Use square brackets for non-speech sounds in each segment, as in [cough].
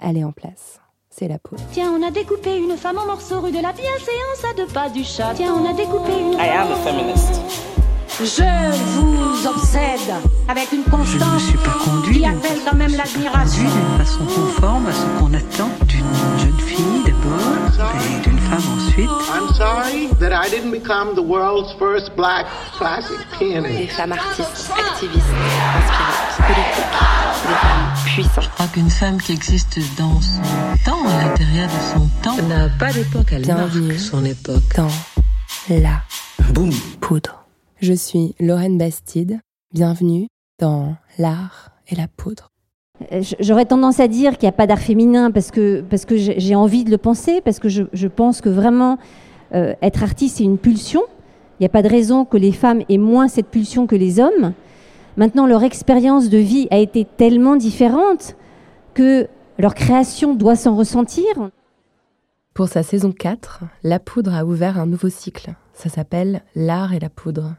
elle est en place. C'est la poudre. Tiens, on a découpé une femme en morceaux rue de la bienséance à deux pas du chat. Tiens, on a découpé une. I am a feminist. Je vous obsède avec une Je ne me constance suis pas conduit qui d'une appelle façon- quand même l'admiration. d'une façon conforme à ce qu'on attend d'une jeune fille d'abord et d'une femme ensuite. I'm sorry that I didn't become the world's first black classic Des pianist. femmes artistes, activistes, inspirantes, politiques, des femmes puissantes. Je crois qu'une femme qui existe dans son temps, à l'intérieur de son temps, n'a pas d'époque, elle Bienvenue. marque son époque. dans la Boum. poudre. Je suis Lorraine Bastide. Bienvenue dans l'art et la poudre. Euh, J'aurais tendance à dire qu'il n'y a pas d'art féminin parce que, parce que j'ai j'ai envie de le penser, parce que je, je pense que vraiment euh, être artiste, c'est une pulsion. Il n'y a pas de raison que les femmes aient moins cette pulsion que les hommes. Maintenant, leur expérience de vie a été tellement différente que leur création doit s'en ressentir. Pour sa saison 4, La Poudre a ouvert un nouveau cycle. Ça s'appelle L'art et la poudre.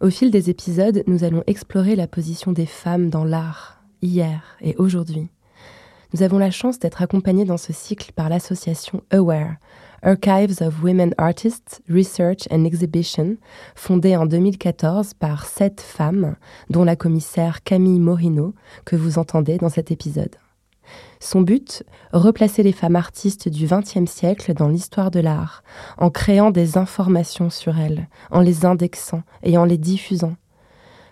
Au fil des épisodes, nous allons explorer la position des femmes dans l'art, hier et aujourd'hui. Nous avons la chance d'être accompagnés dans ce cycle par l'association AWARE, Archives of Women Artists, Research and Exhibition, fondée en 2014 par sept femmes, dont la commissaire Camille Morino, que vous entendez dans cet épisode. Son but, replacer les femmes artistes du XXe siècle dans l'histoire de l'art, en créant des informations sur elles, en les indexant et en les diffusant.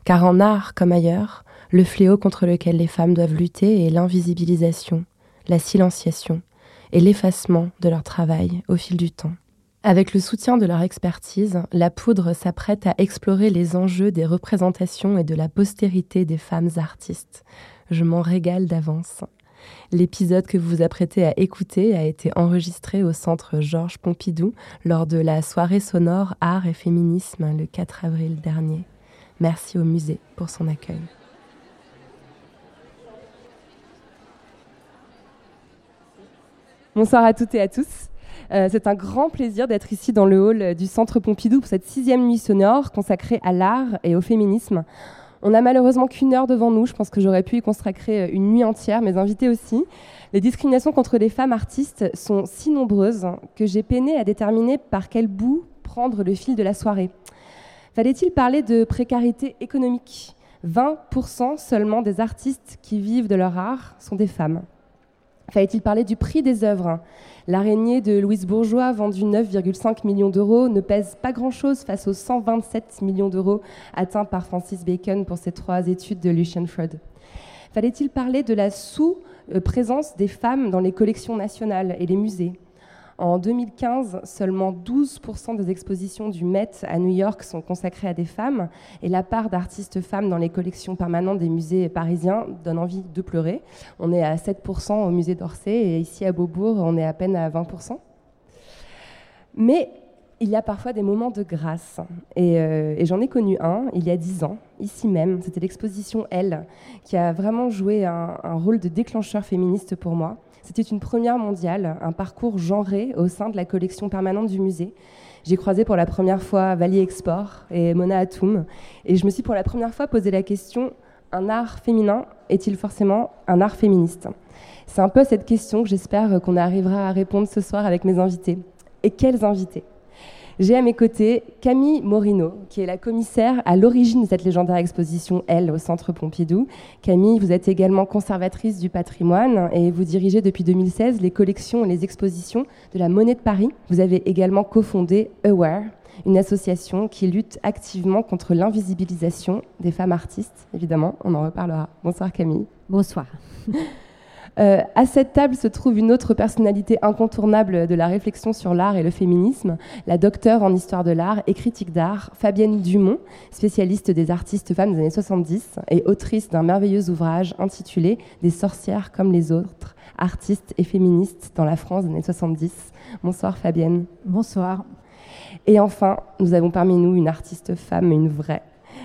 Car en art comme ailleurs, le fléau contre lequel les femmes doivent lutter est l'invisibilisation, la silenciation et l'effacement de leur travail au fil du temps. Avec le soutien de leur expertise, la poudre s'apprête à explorer les enjeux des représentations et de la postérité des femmes artistes. Je m'en régale d'avance. L'épisode que vous vous apprêtez à écouter a été enregistré au centre Georges Pompidou lors de la soirée sonore Art et Féminisme le 4 avril dernier. Merci au musée pour son accueil. Bonsoir à toutes et à tous. Euh, c'est un grand plaisir d'être ici dans le hall du Centre Pompidou pour cette sixième nuit sonore consacrée à l'art et au féminisme. On n'a malheureusement qu'une heure devant nous. Je pense que j'aurais pu y consacrer euh, une nuit entière, mes invités aussi. Les discriminations contre les femmes artistes sont si nombreuses que j'ai peiné à déterminer par quel bout prendre le fil de la soirée. Fallait-il parler de précarité économique? 20% seulement des artistes qui vivent de leur art sont des femmes. Fallait-il parler du prix des œuvres L'araignée de Louise Bourgeois, vendue 9,5 millions d'euros, ne pèse pas grand-chose face aux 127 millions d'euros atteints par Francis Bacon pour ses trois études de Lucian Freud. Fallait-il parler de la sous-présence des femmes dans les collections nationales et les musées En 2015, seulement 12% des expositions du Met à New York sont consacrées à des femmes et la part d'artistes femmes dans les collections permanentes des musées parisiens donne envie de pleurer. On est à 7% au musée d'Orsay et ici à Beaubourg, on est à peine à 20%. Mais il y a parfois des moments de grâce. Et, euh, et j'en ai connu un il y a dix ans, ici même. C'était l'exposition Elle, qui a vraiment joué un rôle de déclencheur féministe pour moi. C'était une première mondiale, un parcours genré au sein de la collection permanente du musée. J'ai croisé pour la première fois Vali Export et Mona Atoum. Et je me suis pour la première fois posé la question un art féminin est-il forcément un art féministe? C'est un peu cette question que j'espère qu'on arrivera à répondre ce soir avec mes invités. Et quels invités? J'ai à mes côtés Camille Morino, qui est la commissaire à l'origine de cette légendaire exposition Elle au Centre Pompidou. Camille, vous êtes également conservatrice du patrimoine et vous dirigez depuis 2016 les collections et les expositions de la Monnaie de Paris. Vous avez également cofondé Aware, une association qui lutte activement contre l'invisibilisation des femmes artistes. Évidemment, on en reparlera. Bonsoir Camille. Bonsoir. Euh, à cette table se trouve une autre personnalité incontournable de la réflexion sur l'art et le féminisme, la docteure en histoire de l'art et critique d'art, Fabienne Dumont, spécialiste des artistes femmes des années 70 et autrice d'un merveilleux ouvrage intitulé Des sorcières comme les autres, artistes et féministes dans la France des années 70. Bonsoir Fabienne. Bonsoir. Et enfin, nous avons parmi nous une artiste femme, une vraie,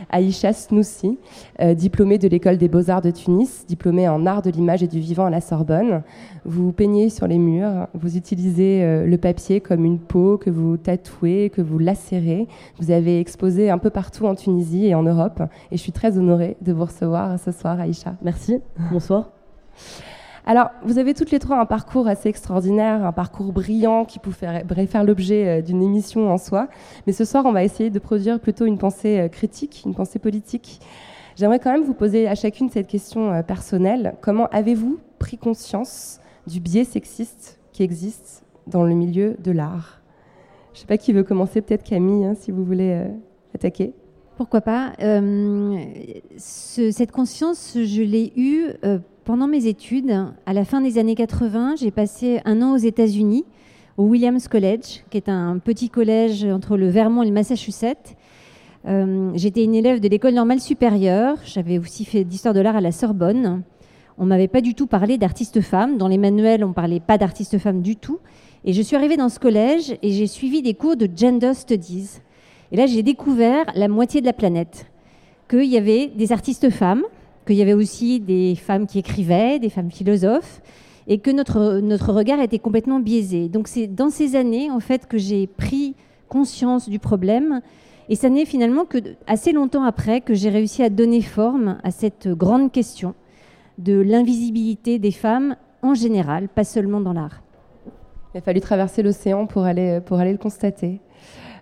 Aïcha Snoussi, euh, diplômée de l'école des beaux-arts de Tunis, diplômée en art de l'image et du vivant à la Sorbonne. Vous peignez sur les murs, vous utilisez euh, le papier comme une peau que vous tatouez, que vous lacérez. Vous avez exposé un peu partout en Tunisie et en Europe. Et je suis très honorée de vous recevoir ce soir, Aïcha. Merci. Bonsoir. Alors, vous avez toutes les trois un parcours assez extraordinaire, un parcours brillant qui pourrait faire l'objet euh, d'une émission en soi. Mais ce soir, on va essayer de produire plutôt une pensée euh, critique, une pensée politique. J'aimerais quand même vous poser à chacune cette question euh, personnelle. Comment avez-vous pris conscience du biais sexiste qui existe dans le milieu de l'art? Je ne sais pas qui veut commencer, peut-être Camille, hein, si vous voulez attaquer. Pourquoi pas? Cette conscience, je l'ai eue pendant mes études, à la fin des années 80, j'ai passé un an aux États-Unis, au Williams College, qui est un petit collège entre le Vermont et le Massachusetts. Euh, j'étais une élève de l'école normale supérieure. J'avais aussi fait d'histoire de l'art à la Sorbonne. On m'avait pas du tout parlé d'artistes femmes. Dans les manuels, on parlait pas d'artistes femmes du tout. Et je suis arrivée dans ce collège et j'ai suivi des cours de gender studies. Et là, j'ai découvert la moitié de la planète. Qu'il y avait des artistes femmes, qu'il y avait aussi des femmes qui écrivaient, des femmes philosophes, et que notre, notre regard était complètement biaisé. Donc c'est dans ces années, en fait, que j'ai pris conscience du problème, et ça n'est finalement que assez longtemps après que j'ai réussi à donner forme à cette grande question de l'invisibilité des femmes en général, pas seulement dans l'art. Il a fallu traverser l'océan pour aller, pour aller le constater.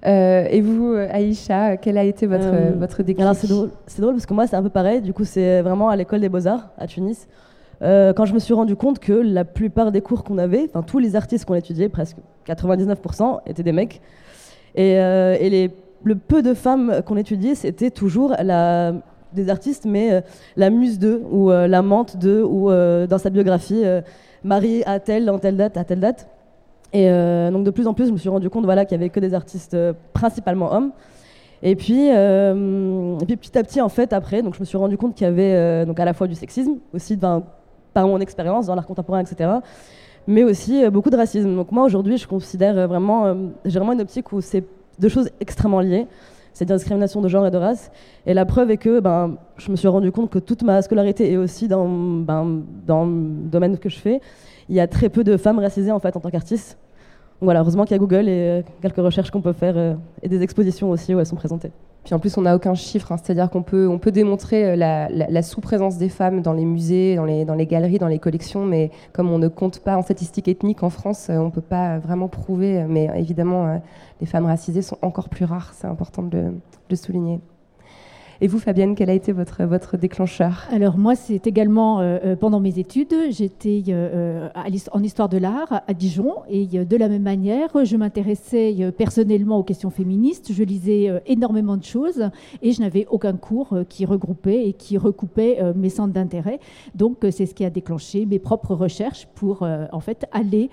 Euh, et vous, Aïcha, quel a été votre, euh, votre déclic c'est drôle, drôle, parce que moi, c'est un peu pareil. Du coup, c'est vraiment à l'école des beaux-arts à Tunis. Euh, quand je me suis rendu compte que la plupart des cours qu'on avait, enfin tous les artistes qu'on étudiait, presque 99%, étaient des mecs. Et, et les, le peu de femmes qu'on étudiait, c'était toujours la, des artistes, mais la muse d'eux, ou l'amante d'eux, ou dans sa biographie, Marie à telle, dans telle date, à telle date. Et euh, donc de plus en plus, je me suis rendu compte voilà, qu'il n'y avait que des artistes euh, principalement hommes. Et puis, euh, puis petit à petit, en fait, après, donc je me suis rendu compte qu'il y avait donc à la fois du sexisme, aussi ben, par mon expérience dans l'art contemporain, etc., mais aussi beaucoup de racisme. Donc moi, aujourd'hui, je considère vraiment, j'ai vraiment une optique où c'est deux choses extrêmement liées. C'est la discrimination de genre et de race. Et la preuve est que ben, je me suis rendu compte que toute ma scolarité et aussi dans, ben, dans le domaine que je fais, il y a très peu de femmes racisées en fait en tant qu'artistes voilà, heureusement qu'il y a Google et euh, quelques recherches qu'on peut faire euh, et des expositions aussi où elles sont présentées. Puis en plus, on n'a aucun chiffre, hein. c'est-à-dire qu'on peut, on peut démontrer euh, la, sous-présence des femmes dans les musées, dans les, dans les galeries, dans les collections, mais comme on ne compte pas en statistiques ethniques en France, on ne peut pas vraiment prouver. Mais évidemment, les femmes racisées sont encore plus rares, c'est important de le souligner. Et vous, Fabienne, quel a été votre, votre déclencheur? Alors moi, c'est également euh, euh, pendant mes études. J'étais euh, en histoire de l'art à Dijon et de la même manière, je m'intéressais personnellement aux questions féministes. Je lisais énormément de choses et je n'avais aucun cours qui regroupait et qui recoupait mes centres d'intérêt. Donc c'est ce qui a déclenché mes propres recherches pour en fait aller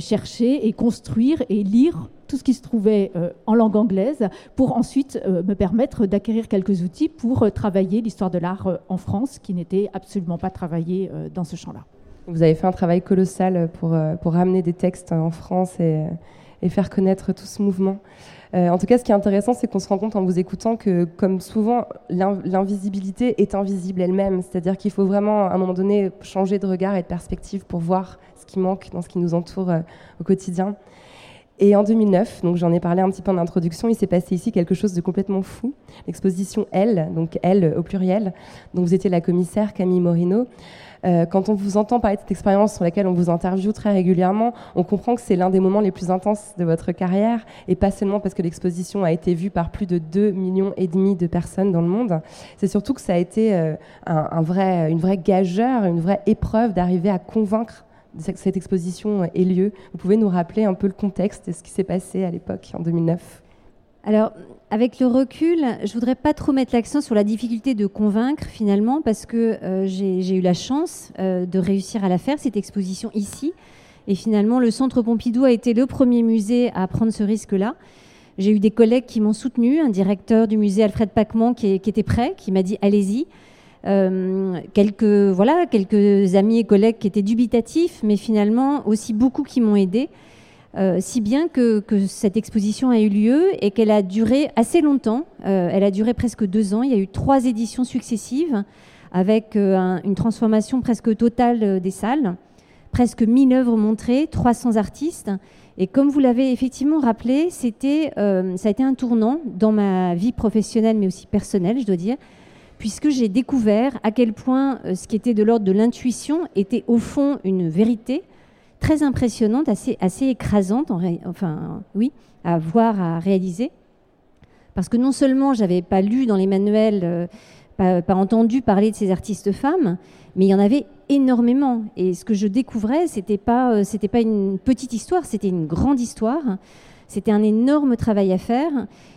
chercher et construire et lire tout ce qui se trouvait euh, en langue anglaise pour ensuite euh, me permettre d'acquérir quelques outils pour euh, travailler l'histoire de l'art en France qui n'était absolument pas travaillé dans ce champ-là. Vous avez fait un travail colossal pour, pour ramener des textes en France et, et faire connaître tout ce mouvement. en tout cas, ce qui est intéressant, c'est qu'on se rend compte en vous écoutant que, comme souvent, l'invisibilité est invisible elle-même. C'est-à-dire qu'il faut vraiment, à un moment donné, changer de regard et de perspective pour voir ce qui manque dans ce qui nous entoure au quotidien. Et en 2009, donc j'en ai parlé un petit peu en introduction, il s'est passé ici quelque chose de complètement fou. L'exposition Elle, donc Elle au pluriel, dont vous étiez la commissaire Camille Morino. Euh, quand on vous entend parler de cette expérience sur laquelle on vous interviewe très régulièrement, on comprend que c'est l'un des moments les plus intenses de votre carrière, et pas seulement parce que l'exposition a été vue par plus de 2 millions et demi de personnes dans le monde. C'est surtout que ça a été euh, un, vrai, une vraie gageure, une vraie épreuve d'arriver à convaincre cette exposition ait lieu. Vous pouvez nous rappeler un peu le contexte et ce qui s'est passé à l'époque, en 2009 alors, avec le recul, je voudrais pas trop mettre l'accent sur la difficulté de convaincre finalement, parce que euh, j'ai eu la chance euh, de réussir à la faire, cette exposition ici. Et finalement, le Centre Pompidou a été le premier musée à prendre ce risque-là. J'ai eu des collègues qui m'ont soutenu, un directeur du musée Alfred Pacman qui, qui était prêt, qui m'a dit allez-y. Euh, quelques, voilà, quelques amis et collègues qui étaient dubitatifs, mais finalement aussi beaucoup qui m'ont aidé. Euh, si bien que, cette exposition a eu lieu et qu'elle a duré assez longtemps. Euh, elle a duré presque deux ans. Il y a eu trois éditions successives avec une transformation presque totale des salles, presque 1000 œuvres montrées, 300 artistes. Et comme vous l'avez effectivement rappelé, c'était, ça a été un tournant dans ma vie professionnelle, mais aussi personnelle, je dois dire, puisque j'ai découvert à quel point euh, ce qui était de l'ordre de l'intuition était au fond une vérité très impressionnante, assez, écrasante, enfin oui, à voir, à réaliser. Parce que non seulement j'avais pas lu dans les manuels, euh, pas, pas, entendu parler de ces artistes femmes, mais il y en avait énormément. Et ce que je découvrais, c'était pas, euh, c'était pas une petite histoire, c'était une grande histoire. C'était un énorme travail à faire.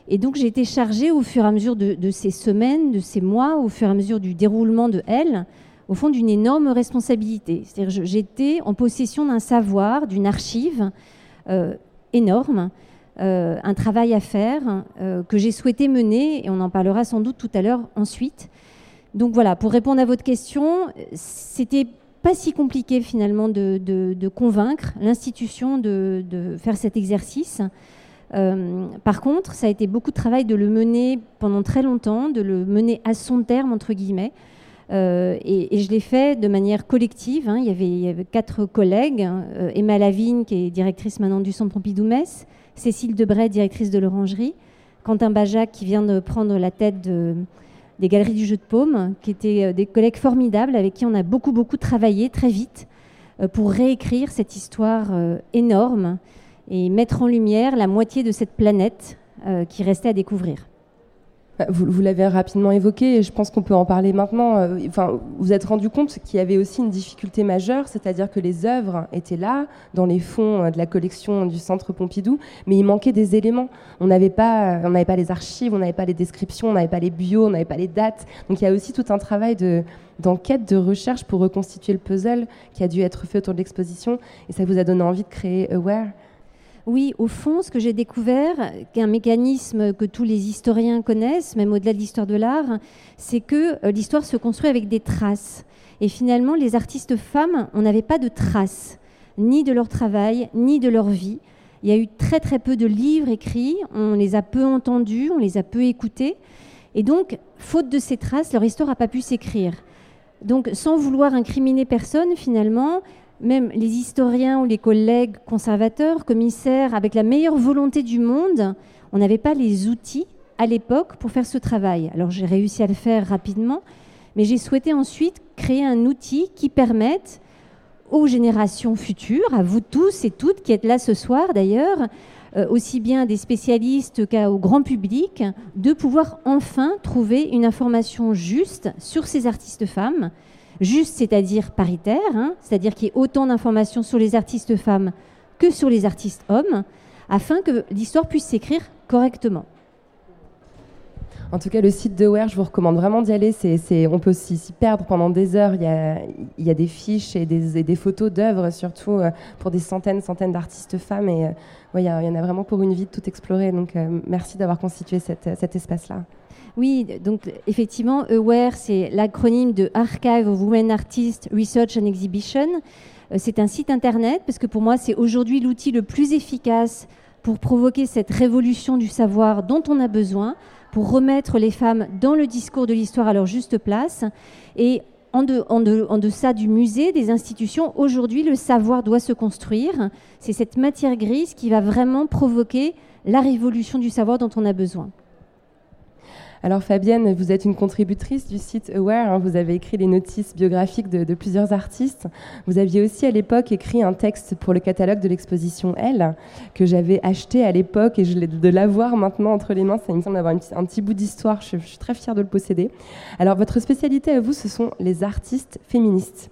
Et donc j'ai été chargée au fur et à mesure de, ces semaines, de ces mois, au fur et à mesure du déroulement de elle, au fond d'une énorme responsabilité. C'est-à-dire j'étais en possession d'un savoir, d'une archive euh, énorme, euh, un travail à faire euh, que j'ai souhaité mener, et on en parlera sans doute tout à l'heure ensuite. Donc voilà, pour répondre à votre question, c'était pas si compliqué finalement de, convaincre l'institution de, faire cet exercice. Euh, par contre, ça a été beaucoup de travail de le mener pendant très longtemps, de le mener à son terme, entre guillemets. Euh, et, je l'ai fait de manière collective. Hein. Il, y avait, quatre collègues. Euh, Emma Lavigne, qui est directrice maintenant du Centre Pompidou-Metz, Cécile Debray, directrice de l'Orangerie, Quentin Bajac, qui vient de prendre la tête de, des Galeries du Jeu de Paume, qui étaient euh, des collègues formidables avec qui on a beaucoup, beaucoup travaillé très vite euh, pour réécrire cette histoire euh, énorme et mettre en lumière la moitié de cette planète qui restait à découvrir. Bah, vous, l'avez rapidement évoqué et je pense qu'on peut en parler maintenant. Euh, enfin, vous êtes rendu compte qu'il y avait aussi une difficulté majeure, c'est-à-dire que les œuvres étaient là, dans les fonds euh, de la collection du Centre Pompidou, mais il manquait des éléments. On n'avait pas, n'avait pas les archives, on n'avait pas les descriptions, on n'avait pas les bios, on n'avait pas les dates. Donc il y a aussi tout un travail de, d'enquête, de recherche pour reconstituer le puzzle qui a dû être fait autour de l'exposition. Et ça vous a donné envie de créer Aware? Oui, au fond, ce que j'ai découvert, qu'un mécanisme que tous les historiens connaissent, même au-delà de l'histoire de l'art, c'est que euh, l'histoire se construit avec des traces. Et finalement, les artistes femmes, on n'avait pas de traces, ni de leur travail, ni de leur vie. Il y a eu très très peu de livres écrits, on les a peu entendus, on les a peu écoutés. Et donc, faute de ces traces, leur histoire n'a pas pu s'écrire. Donc, sans vouloir incriminer personne, finalement, même les historiens ou les collègues conservateurs, commissaires, avec la meilleure volonté du monde, on n'avait pas les outils à l'époque pour faire ce travail. Alors j'ai réussi à le faire rapidement, mais j'ai souhaité ensuite créer un outil qui permette aux générations futures, à vous tous et toutes qui êtes là ce soir d'ailleurs, euh, aussi bien des spécialistes qu'au grand public, de pouvoir enfin trouver une information juste sur ces artistes femmes juste, c'est-à-dire paritaire, hein, c'est-à-dire qu'il y ait autant d'informations sur les artistes femmes que sur les artistes hommes, afin que l'histoire puisse s'écrire correctement. En tout cas, le site de Ware, je vous recommande vraiment d'y aller. on peut s'y perdre pendant des heures. Il y a, des fiches et des, photos d'œuvres, surtout euh, pour des centaines, centaines d'artistes femmes. Et euh, il, y en a vraiment pour une vie de tout explorer. Donc, euh, merci d'avoir constitué cet espace-là. Oui, donc effectivement, AWARE, c'est l'acronyme de Archive of Women Artists Research and Exhibition. Euh, c'est un site internet parce que pour moi, c'est aujourd'hui l'outil le plus efficace pour provoquer cette révolution du savoir dont on a besoin, pour remettre les femmes dans le discours de l'histoire à leur juste place. Et en, en, deçà du musée, des institutions, aujourd'hui, le savoir doit se construire. C'est cette matière grise qui va vraiment provoquer la révolution du savoir dont on a besoin. Alors Fabienne, vous êtes une contributrice du site Aware, hein. vous avez écrit les notices biographiques de, plusieurs artistes. Vous aviez aussi à l'époque écrit un texte pour le catalogue de l'exposition Elle, que j'avais acheté à l'époque et je de l'avoir maintenant entre les mains, ça me semble d'avoir un petit bout d'histoire, je, suis très fière de le posséder. Alors votre spécialité à vous, ce sont les artistes féministes.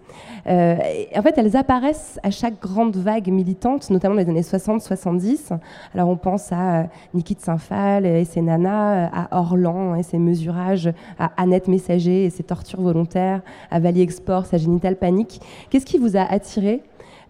Euh, en fait, elles apparaissent à chaque grande vague militante, notamment dans les années 60-70. Alors on pense à euh, Niki de Saint-Phal et ses nanas, à Orlan et ses mesurages, à Annette Messager et ses tortures volontaires, à Valley Export, sa génitale panique. Qu'est-ce qui vous a attiré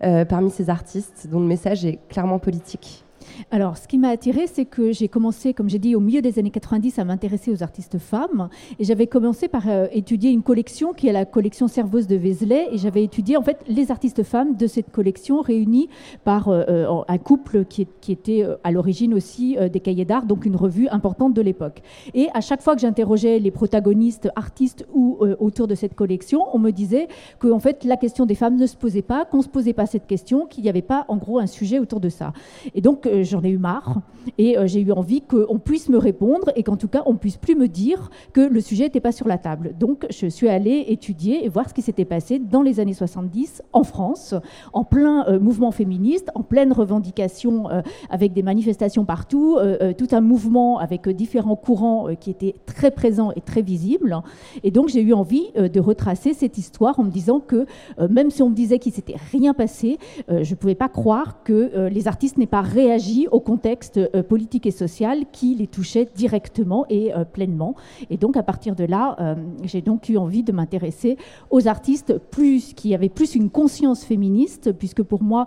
euh, parmi ces artistes dont le message est clairement politique? Alors, ce qui m'a attiré, c'est que j'ai commencé, comme j'ai dit, au milieu des années 90 à m'intéresser aux artistes femmes. Et j'avais commencé par euh, étudier une collection qui est la collection Serveuse de Vézelay. Et j'avais étudié, en fait, les artistes femmes de cette collection réunis par euh, euh, un couple qui, était à l'origine aussi des cahiers d'art, donc une revue importante de l'époque. Et à chaque fois que j'interrogeais les protagonistes, artistes ou autour de cette collection, on me disait que, fait, la question des femmes ne se posait pas, qu'on ne se posait pas cette question, qu'il n'y avait pas, en gros, un sujet autour de ça. Et donc, euh, j'en ai eu marre et j'ai eu envie qu'on puisse me répondre et qu'en tout cas on puisse plus me dire que le sujet n'était pas sur la table. Donc je suis allée étudier et voir ce qui s'était passé dans les années 70 en France, en plein mouvement féministe, en pleine revendication avec des manifestations partout, tout un mouvement avec différents courants qui étaient très présents et très visibles. Et donc j'ai eu envie de retracer cette histoire en me disant que même si on me disait qu'il s'était rien passé, je ne pouvais pas croire que les artistes n'aient pas réagi au contexte euh, politique et social qui les touchait directement et euh, pleinement. Et donc à partir de là, euh, j'ai donc eu envie de m'intéresser aux artistes plus qui avaient plus une conscience féministe, puisque pour moi,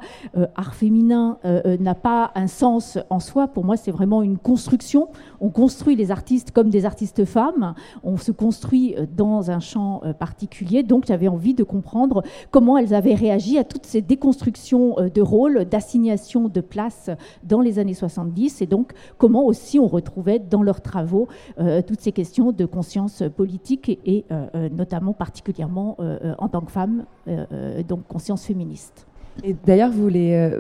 art féminin n'a pas un sens en soi. Pour moi, c'est vraiment une construction. On construit les artistes comme des artistes femmes. On se construit dans un champ particulier. Donc j'avais envie de comprendre comment elles avaient réagi à toutes ces déconstructions de rôles, d'assignation de place dans les années 70 et donc comment aussi on retrouvait dans leurs travaux euh, toutes ces questions de conscience politique et, euh, euh, notamment particulièrement en tant que femme, donc conscience féministe. D'ailleurs, vous les,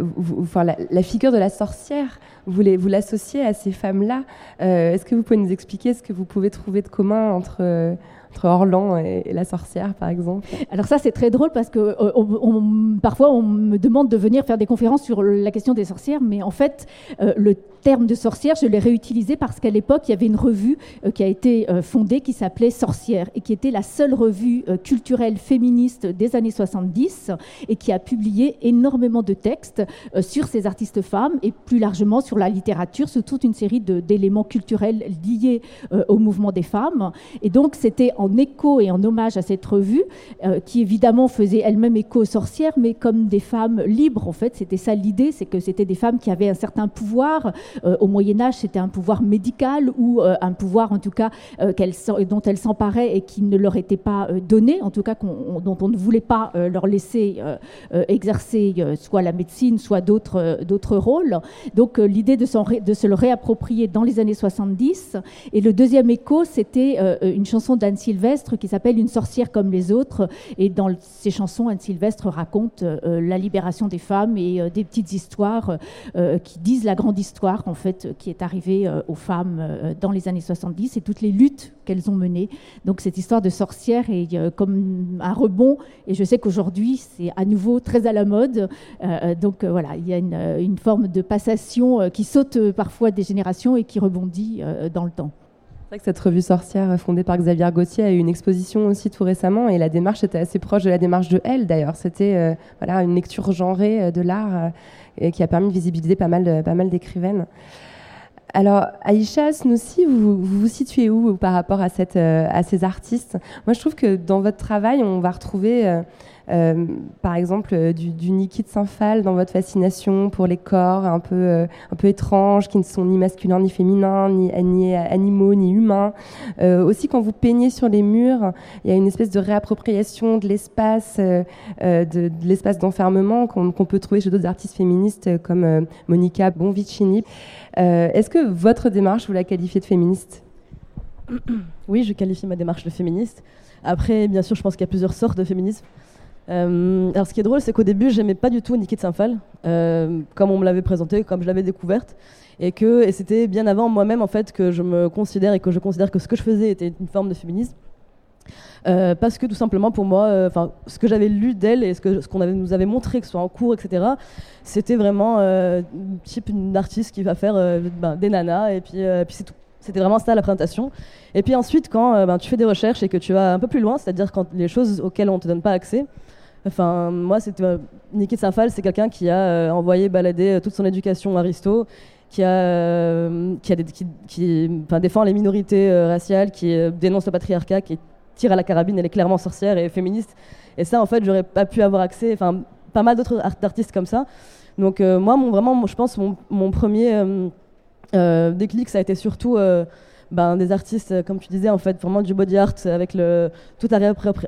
enfin, la, figure de la sorcière, vous, vous l'associez à ces femmes-là. Est-ce que vous pouvez nous expliquer ce que vous pouvez trouver de commun entre entre Orlan et, la sorcière, par exemple Alors ça, c'est très drôle parce que euh, parfois on me demande de venir faire des conférences sur la question des sorcières, mais en fait, euh, le terme de sorcière, je l'ai réutilisé parce qu'à l'époque, il y avait une revue euh, qui a été fondée qui s'appelait Sorcière et qui était la seule revue culturelle féministe des années 70 et qui a publié énormément de textes sur ces artistes femmes et plus largement sur la littérature, sur toute une série d'éléments culturels liés au mouvement des femmes. Et donc, c'était en écho et en hommage à cette revue, euh, qui évidemment faisait elle-même écho aux sorcières, mais comme des femmes libres, en fait. C'était ça l'idée, c'est que c'était des femmes qui avaient un certain pouvoir. Euh, au Moyen-Âge, c'était un pouvoir médical ou euh, un pouvoir, en tout cas, dont elles s'emparaient et qui ne leur était pas donné, en tout cas, dont on ne voulait pas leur laisser exercer soit la médecine, soit d'autres rôles. Donc, l'idée de, de, se le réapproprier dans les années 70. Et le deuxième écho, c'était une chanson d'Anne Sylvestre qui s'appelle Une sorcière comme les autres. Et dans ses chansons, Anne Sylvestre raconte euh, la libération des femmes et euh, des petites histoires euh, qui disent la grande histoire en fait qui est arrivée aux femmes dans les années 70 et toutes les luttes qu'elles ont menées. Donc cette histoire de sorcière est comme un rebond. Et je sais qu'aujourd'hui c'est à nouveau très à la mode. donc voilà, il y a une forme de passation qui saute parfois des générations et qui rebondit dans le temps. C'est vrai que cette revue sorcière fondée par Xavier Gauthier a eu une exposition aussi tout récemment et la démarche était assez proche de la démarche de Elle d'ailleurs. C'était euh, voilà, une lecture genrée euh, de l'art euh, qui a permis de visibiliser pas mal, pas mal d'écrivaines. Alors, Aïcha Snoussi, vous, vous, vous situez où par rapport à, cette, à ces artistes? Moi, je trouve que dans votre travail, on va retrouver euh, par exemple, euh, du, du Niki de Saint-Phal dans votre fascination pour les corps un peu, euh, un peu étranges, qui ne sont ni masculins ni féminins, ni, ni animaux ni humains. aussi, quand vous peignez sur les murs, il y a une espèce de réappropriation de l'espace, de, l'espace d'enfermement qu'on peut trouver chez d'autres artistes féministes comme Monica Bonvicini. Est-ce que votre démarche, vous la qualifiez de féministe? Oui, je qualifie ma démarche de féministe. Après, bien sûr, je pense qu'il y a plusieurs sortes de féminisme. Euh, alors, ce qui est drôle, c'est qu'au début, j'aimais pas du tout Niki de Saint-Phal, euh, comme on me l'avait présenté, comme je l'avais découverte, et que c'était bien avant moi-même en fait que je me considère et que je considère que ce que je faisais était une forme de féminisme. Euh, parce que tout simplement pour moi, ce que j'avais lu d'elle et ce qu'on nous avait montré, que ce soit en cours, etc., c'était vraiment type une artiste qui va faire ben, des nanas et puis, c'est. C'était vraiment ça la présentation. Et puis ensuite, quand ben, tu fais des recherches et que tu vas un peu plus loin, c'est-à-dire quand les choses auxquelles on ne te donne pas accès, Enfin, moi, c'était euh, Niki Safal, c'est quelqu'un qui a euh, envoyé balader euh, toute son éducation Aristo, qui a, qui, a qui, défend les minorités raciales, qui dénonce le patriarcat, qui tire à la carabine, elle est clairement sorcière et féministe. Et ça, en fait, j'aurais pas pu avoir accès. Enfin, pas mal d'autres artistes comme ça. Donc moi, mon, vraiment, je pense mon, mon premier déclic, ça a été surtout ben, des artistes, euh, comme tu disais, en fait, vraiment du body art avec le, toute la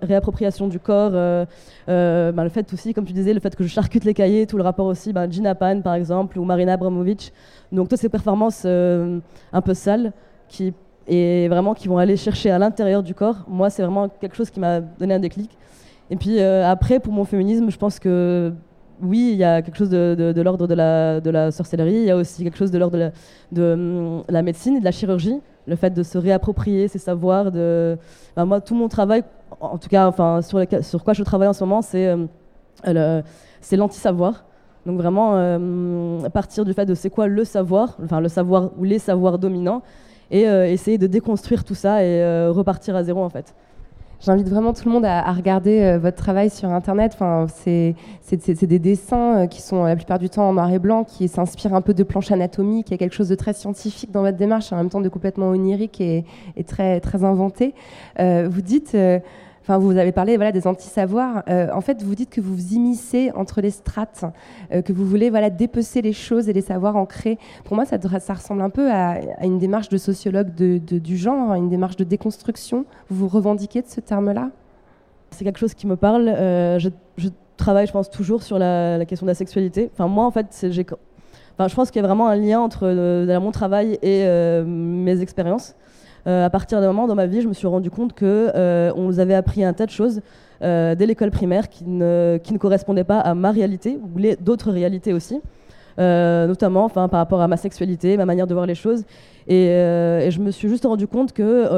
réappropriation du corps. Euh, euh, ben, le fait aussi, comme tu disais, le fait que je charcute les cahiers, tout le rapport aussi, ben, Gina Pan par exemple, ou Marina Abramovic. Donc toutes ces performances un peu sales qui, et vraiment qui vont aller chercher à l'intérieur du corps. Moi, c'est vraiment quelque chose qui m'a donné un déclic. Et puis après, pour mon féminisme, je pense que oui, il y a quelque chose de, l'ordre de la, de la sorcellerie, il y a aussi quelque chose de l'ordre de, la, de, hum, la médecine et de la chirurgie, le fait de se réapproprier ses savoirs. De... moi, tout mon travail, en tout cas, enfin, sur, quoi je travaille en ce moment, c'est euh, l'anti-savoir. Donc vraiment, euh, partir du fait de c'est quoi le savoir, enfin le savoir ou les savoirs dominants, et euh, essayer de déconstruire tout ça et repartir à zéro en fait. J'invite vraiment tout le monde à, regarder euh, votre travail sur Internet. Enfin, c'est des dessins euh, qui sont la plupart du temps en noir et blanc, qui s'inspirent un peu de planches anatomiques. Il y a quelque chose de très scientifique dans votre démarche, en même temps de complètement onirique et, et très, très inventé. Euh, vous dites, euh, enfin, vous avez parlé voilà, des anti-savoirs. Euh, en fait, vous dites que vous vous immiscez entre les strates, euh, que vous voulez voilà, dépecer les choses et les savoirs ancrés. Pour moi, ça, ressemble un peu à, une démarche de sociologue du genre, à une démarche de déconstruction. Vous vous revendiquez de ce terme-là? C'est quelque chose qui me parle. euh, je, travaille, je pense, toujours sur la, question de la sexualité. Enfin, moi, en fait, je pense qu'il y a vraiment un lien entre mon travail et mes expériences. Euh, à partir d'un moment dans ma vie, je me suis rendu compte que euh, on nous avait appris un tas de choses euh, dès l'école primaire qui ne, qui ne correspondaient pas à ma réalité ou d'autres réalités aussi. Notamment enfin, par rapport à ma sexualité, ma manière de voir les choses. Et, je me suis juste rendu compte que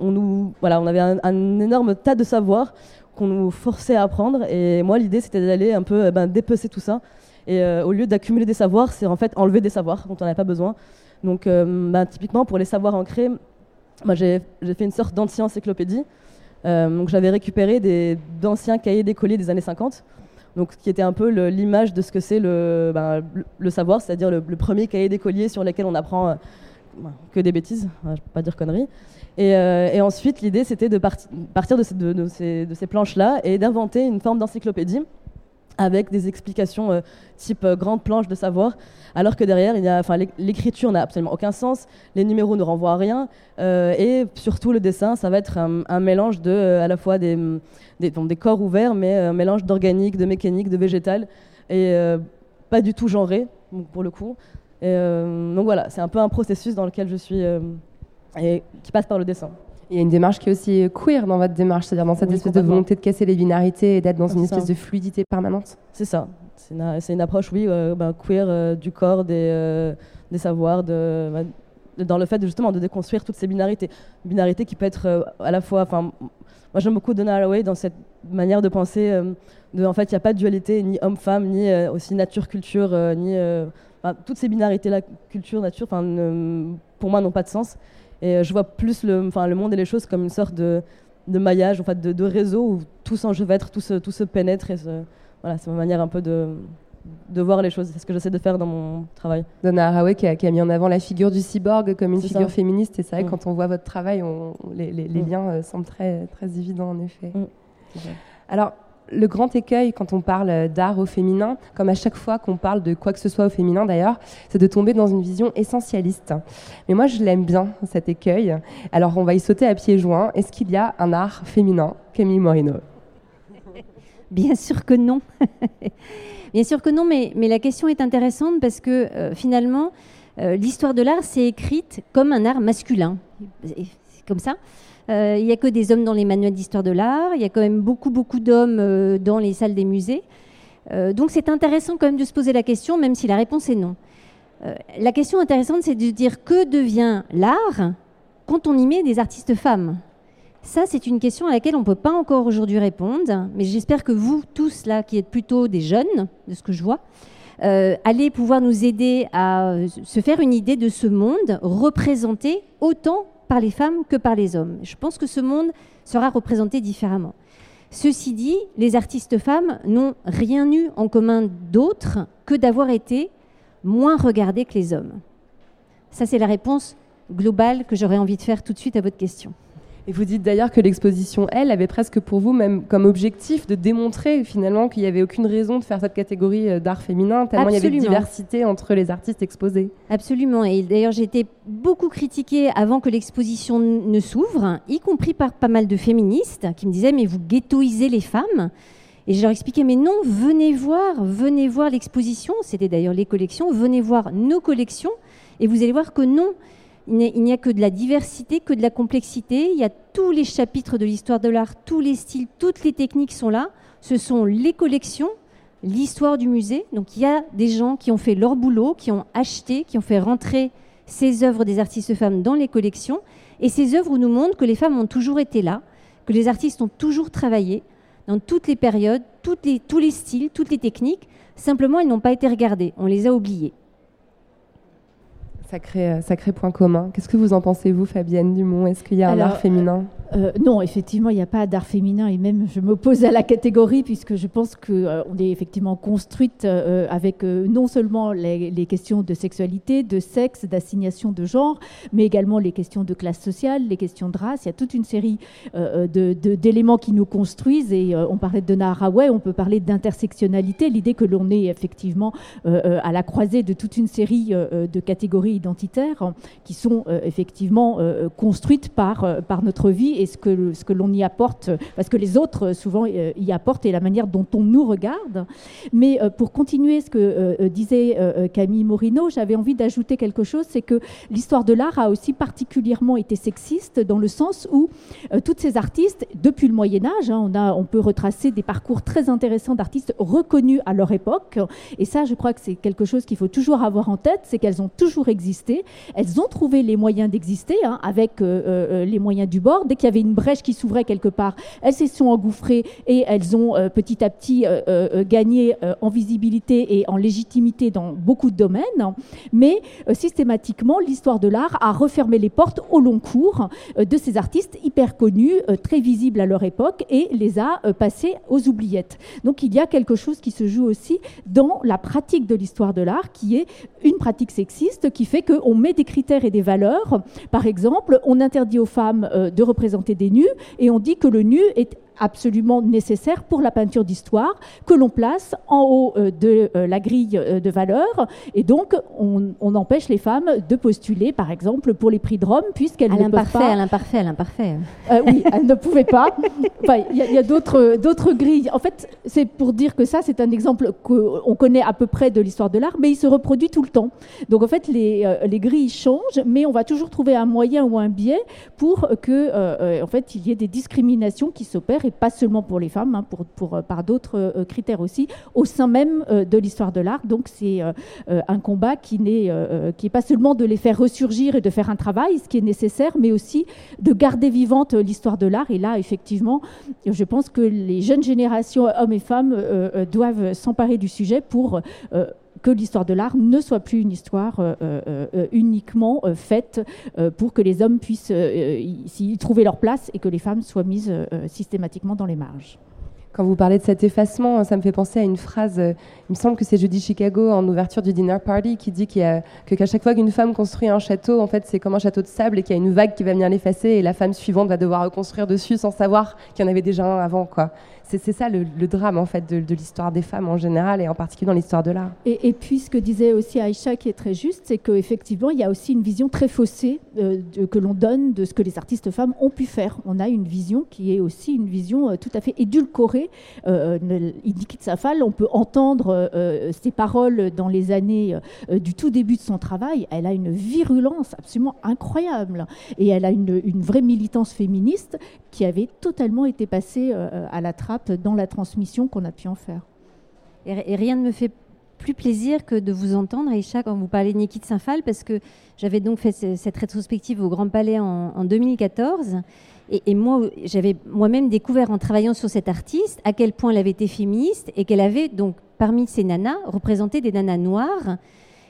on, nous, voilà, on avait un, énorme tas de savoir qu'on nous forçait à apprendre. Et moi, l'idée, c'était d'aller un peu eh ben, dépecer tout ça. Et au lieu d'accumuler des savoirs, c'est en fait enlever des savoirs dont on n'avait pas besoin. Donc, ben, typiquement, pour les savoirs ancrés, moi, j'ai fait une sorte d'anti-encyclopédie. Euh, donc, j'avais récupéré d'anciens cahiers d'écoliers des années 50 donc qui était un peu l'image de ce que c'est le, ben, savoir, c'est-à-dire le, premier cahier d'écolier sur lequel on apprend euh, ben, que des bêtises, hein, je ne peux pas dire conneries. Et, euh, ensuite, l'idée, c'était de parti- partir de ces planches-là et d'inventer une forme d'encyclopédie avec des explications euh, type euh, grande planche de savoir, alors que derrière, l'écriture n'a absolument aucun sens, les numéros ne renvoient à rien, euh, et surtout le dessin, ça va être un, mélange de, à la fois des, des, corps ouverts, mais un mélange d'organique, de mécanique, de végétal, et pas du tout genré, pour le coup. Donc voilà, c'est un peu un processus dans lequel je suis, et qui passe par le dessin. Il y a une démarche qui est aussi queer dans votre démarche, c'est-à-dire dans cette Oui, espèce de volonté de casser les binarités et d'être dans une espèce ça. de fluidité permanente. C'est ça. C'est une, approche, oui, euh, ben, queer euh, du corps, des, euh, des savoirs, de, ben, de- dans le fait de, justement de déconstruire toutes ces binarités. Binarités qui peut être euh, à la fois. Moi j'aime beaucoup Donna Haraway dans cette manière de penser. euh, de, en fait, il n'y a pas de dualité ni homme-femme, ni euh, aussi nature-culture, euh, ni. euh, toutes ces binarités-là, culture, nature, pour moi, n'ont pas de sens. Et euh, je vois plus le, enfin, le monde et les choses comme une sorte de, de maillage, en fait, de, de réseau où tout s'enchevêtre, tout se, tout se pénètre. Et se- voilà, c'est ma manière un peu de, de voir les choses. C'est ce que j'essaie de faire dans mon travail. Donna Haraway qui a, qui a mis en avant la figure du cyborg comme une figure ça. féministe. Et c'est vrai que Mm. quand on voit votre travail, on- les, les- les Mm. liens euh, semblent très, très évidents en effet. Mm. Alors, le grand écueil quand on parle d'art au féminin, comme à chaque fois qu'on parle de quoi que ce soit au féminin d'ailleurs, c'est de tomber dans une vision essentialiste. Mais moi, je l'aime bien, cet écueil. Alors, on va y sauter à pieds joints. Est-ce qu'il y a un art féminin Camille Morino Bien sûr que non. [laughs] Bien sûr que non, mais, mais la question est intéressante parce que euh, finalement, euh, l'histoire de l'art s'est écrite comme un art masculin. C'est comme ça. Euh, Il n'y a que des hommes dans les manuels d'histoire de l'art, il y a quand même beaucoup, beaucoup d'hommes euh, dans les salles des musées. Donc c'est intéressant quand même de se poser la question, même si la réponse est non. La question intéressante, c'est de dire que devient l'art quand on y met des artistes femmes? Ça, c'est une question à laquelle on ne peut pas encore aujourd'hui répondre, mais j'espère que vous tous, là, qui êtes plutôt des jeunes, de ce que je vois, euh, allez pouvoir nous aider à euh, se faire une idée de ce monde représenté autant par les femmes que par les hommes. Je pense que ce monde sera représenté différemment. Ceci dit, les artistes femmes n'ont rien eu en commun d'autre que d'avoir été moins regardées que les hommes. Ça, c'est la réponse globale que j'aurais envie de faire tout de suite à votre question. Et vous dites d'ailleurs que l'exposition, elle, avait presque pour vous même comme objectif de démontrer finalement qu'il n'y avait aucune raison de faire cette catégorie euh, d'art féminin, tellement il y avait de diversité entre les artistes exposés. Absolument. Et d'ailleurs, j'ai été beaucoup critiquée avant que l'exposition ne s'ouvre, y compris par pas mal de féministes qui me disaient Mais vous ghettoisez les femmes Et je leur expliquais Mais non, venez voir, venez voir l'exposition. C'était d'ailleurs les collections. Venez voir nos collections. Et vous allez voir que non, il n'y a- que de la diversité, que de la complexité. Il y a tous les chapitres de l'histoire de l'art, tous les styles, toutes les techniques sont là. Ce sont les collections l'histoire du musée. Donc il y a des gens qui ont fait leur boulot, qui ont acheté, qui ont fait rentrer ces œuvres des artistes femmes dans les collections. Et ces œuvres nous montrent que les femmes ont toujours été là, que les artistes ont toujours travaillé dans toutes les périodes, tous les styles, toutes les techniques. Simplement, ils n'ont pas été regardés, on les a oubliés. Sacré, sacré point commun. Qu'est-ce que vous en pensez, vous, Fabienne Dumont? Est-ce qu'il y a un art féminin? Euh, non, effectivement, il n'y a pas d'art féminin et même je m'oppose à la catégorie puisque je pense qu'on euh, est effectivement construite euh, avec non seulement les, questions de sexualité, de sexe, d'assignation de genre, mais également les questions de classe sociale, les questions de race. Il y a toute une série d'éléments qui nous construisent et on parlait de Haraway, on peut parler d'intersectionnalité, l'idée que l'on est effectivement à la croisée de toute une série de catégories identitaires qui sont effectivement construites par, notre vie ce que, ce que l'on y apporte, parce que les autres euh, souvent euh, y apportent et la manière dont on nous regarde. Mais euh, pour continuer ce que disait Camille Morino, j'avais envie d'ajouter quelque chose, c'est que l'histoire de l'art a aussi particulièrement été sexiste dans le sens où toutes ces artistes, depuis le Moyen Âge, hein, on, a, on peut retracer des parcours très intéressants d'artistes reconnus à leur époque. Et ça, je crois que c'est quelque chose qu'il faut toujours avoir en tête, c'est qu'elles ont toujours existé. Elles ont trouvé les moyens d'exister hein, avec les moyens du bord. Dès qu'il y avait une brèche qui s'ouvrait quelque part. Elles s'y sont engouffrées et elles ont euh, petit à petit euh, euh, gagné en visibilité et en légitimité dans beaucoup de domaines. Mais systématiquement, l'histoire de l'art a refermé les portes au long cours de ces artistes hyper connus, très visibles à leur époque, et les a passés aux oubliettes. Donc il y a quelque chose qui se joue aussi dans la pratique de l'histoire de l'art, qui est une pratique sexiste, qui fait qu'on met des critères et des valeurs. Par exemple, on interdit aux femmes de représenter des nus et on dit que le nu est absolument nécessaire pour la peinture d'histoire que l'on place en haut euh, de euh, la grille euh, de valeur. Et donc, on, empêche les femmes de postuler, par exemple, pour les prix de Rome, puisqu'elles ne peuvent pas... À l'imparfait, à l'imparfait. oui, [laughs] elles ne pouvaient pas. Il y a, d'autres grilles. En fait, c'est pour dire que ça, c'est un exemple qu'on connaît à peu près de l'histoire de l'art, mais il se reproduit tout le temps. Donc, en fait, les, les grilles changent, mais on va toujours trouver un moyen ou un biais pour que, en fait, il y ait des discriminations qui s'opèrent pas seulement pour les femmes, hein, euh, par d'autres euh, critères aussi, au sein même euh, de l'histoire de l'art. Donc c'est un combat qui n'est est pas seulement de les faire ressurgir et de faire un travail, ce qui est nécessaire, mais aussi de garder vivante l'histoire de l'art. Et là, effectivement, je pense que les jeunes générations, hommes et femmes, doivent s'emparer du sujet pour que l'histoire de l'art ne soit plus une histoire euh, euh, euh, uniquement faite pour que les hommes puissent y trouver leur place et que les femmes soient mises systématiquement dans les marges. Quand vous parlez de cet effacement, ça me fait penser à une phrase, il me semble que c'est Judy Chicago en ouverture du dinner party qui dit qu'à chaque fois qu'une femme construit un château, en fait, c'est comme un château de sable et qu'il y a une vague qui va venir l'effacer et la femme suivante va devoir reconstruire dessus sans savoir qu'il y en avait déjà un avant, quoi c'est ça le, drame en fait de, l'histoire des femmes en général et en particulier dans l'histoire de l'art. Et, puis ce que disait aussi Aïcha qui est très juste, c'est qu'effectivement il y a aussi une vision très faussée euh, que l'on donne de ce que les artistes femmes ont pu faire. On a une vision qui est aussi une vision euh, tout à fait édulcorée. Euh, Indiki Safal, on peut entendre ses paroles dans les années du tout début de son travail. Elle a une virulence absolument incroyable et elle a une, une vraie militance féministe qui avait totalement été passée à la trappe dans la transmission qu'on a pu en faire. Et, rien ne me fait plus plaisir que de vous entendre, Aïcha, quand vous parlez de Niki de Saint-Phal, parce que j'avais donc fait cette rétrospective au Grand Palais en, 2014. Et, moi, j'avais moi-même découvert en travaillant sur cette artiste à quel point elle avait été féministe et qu'elle avait donc parmi ces nanas représenté des nanas noires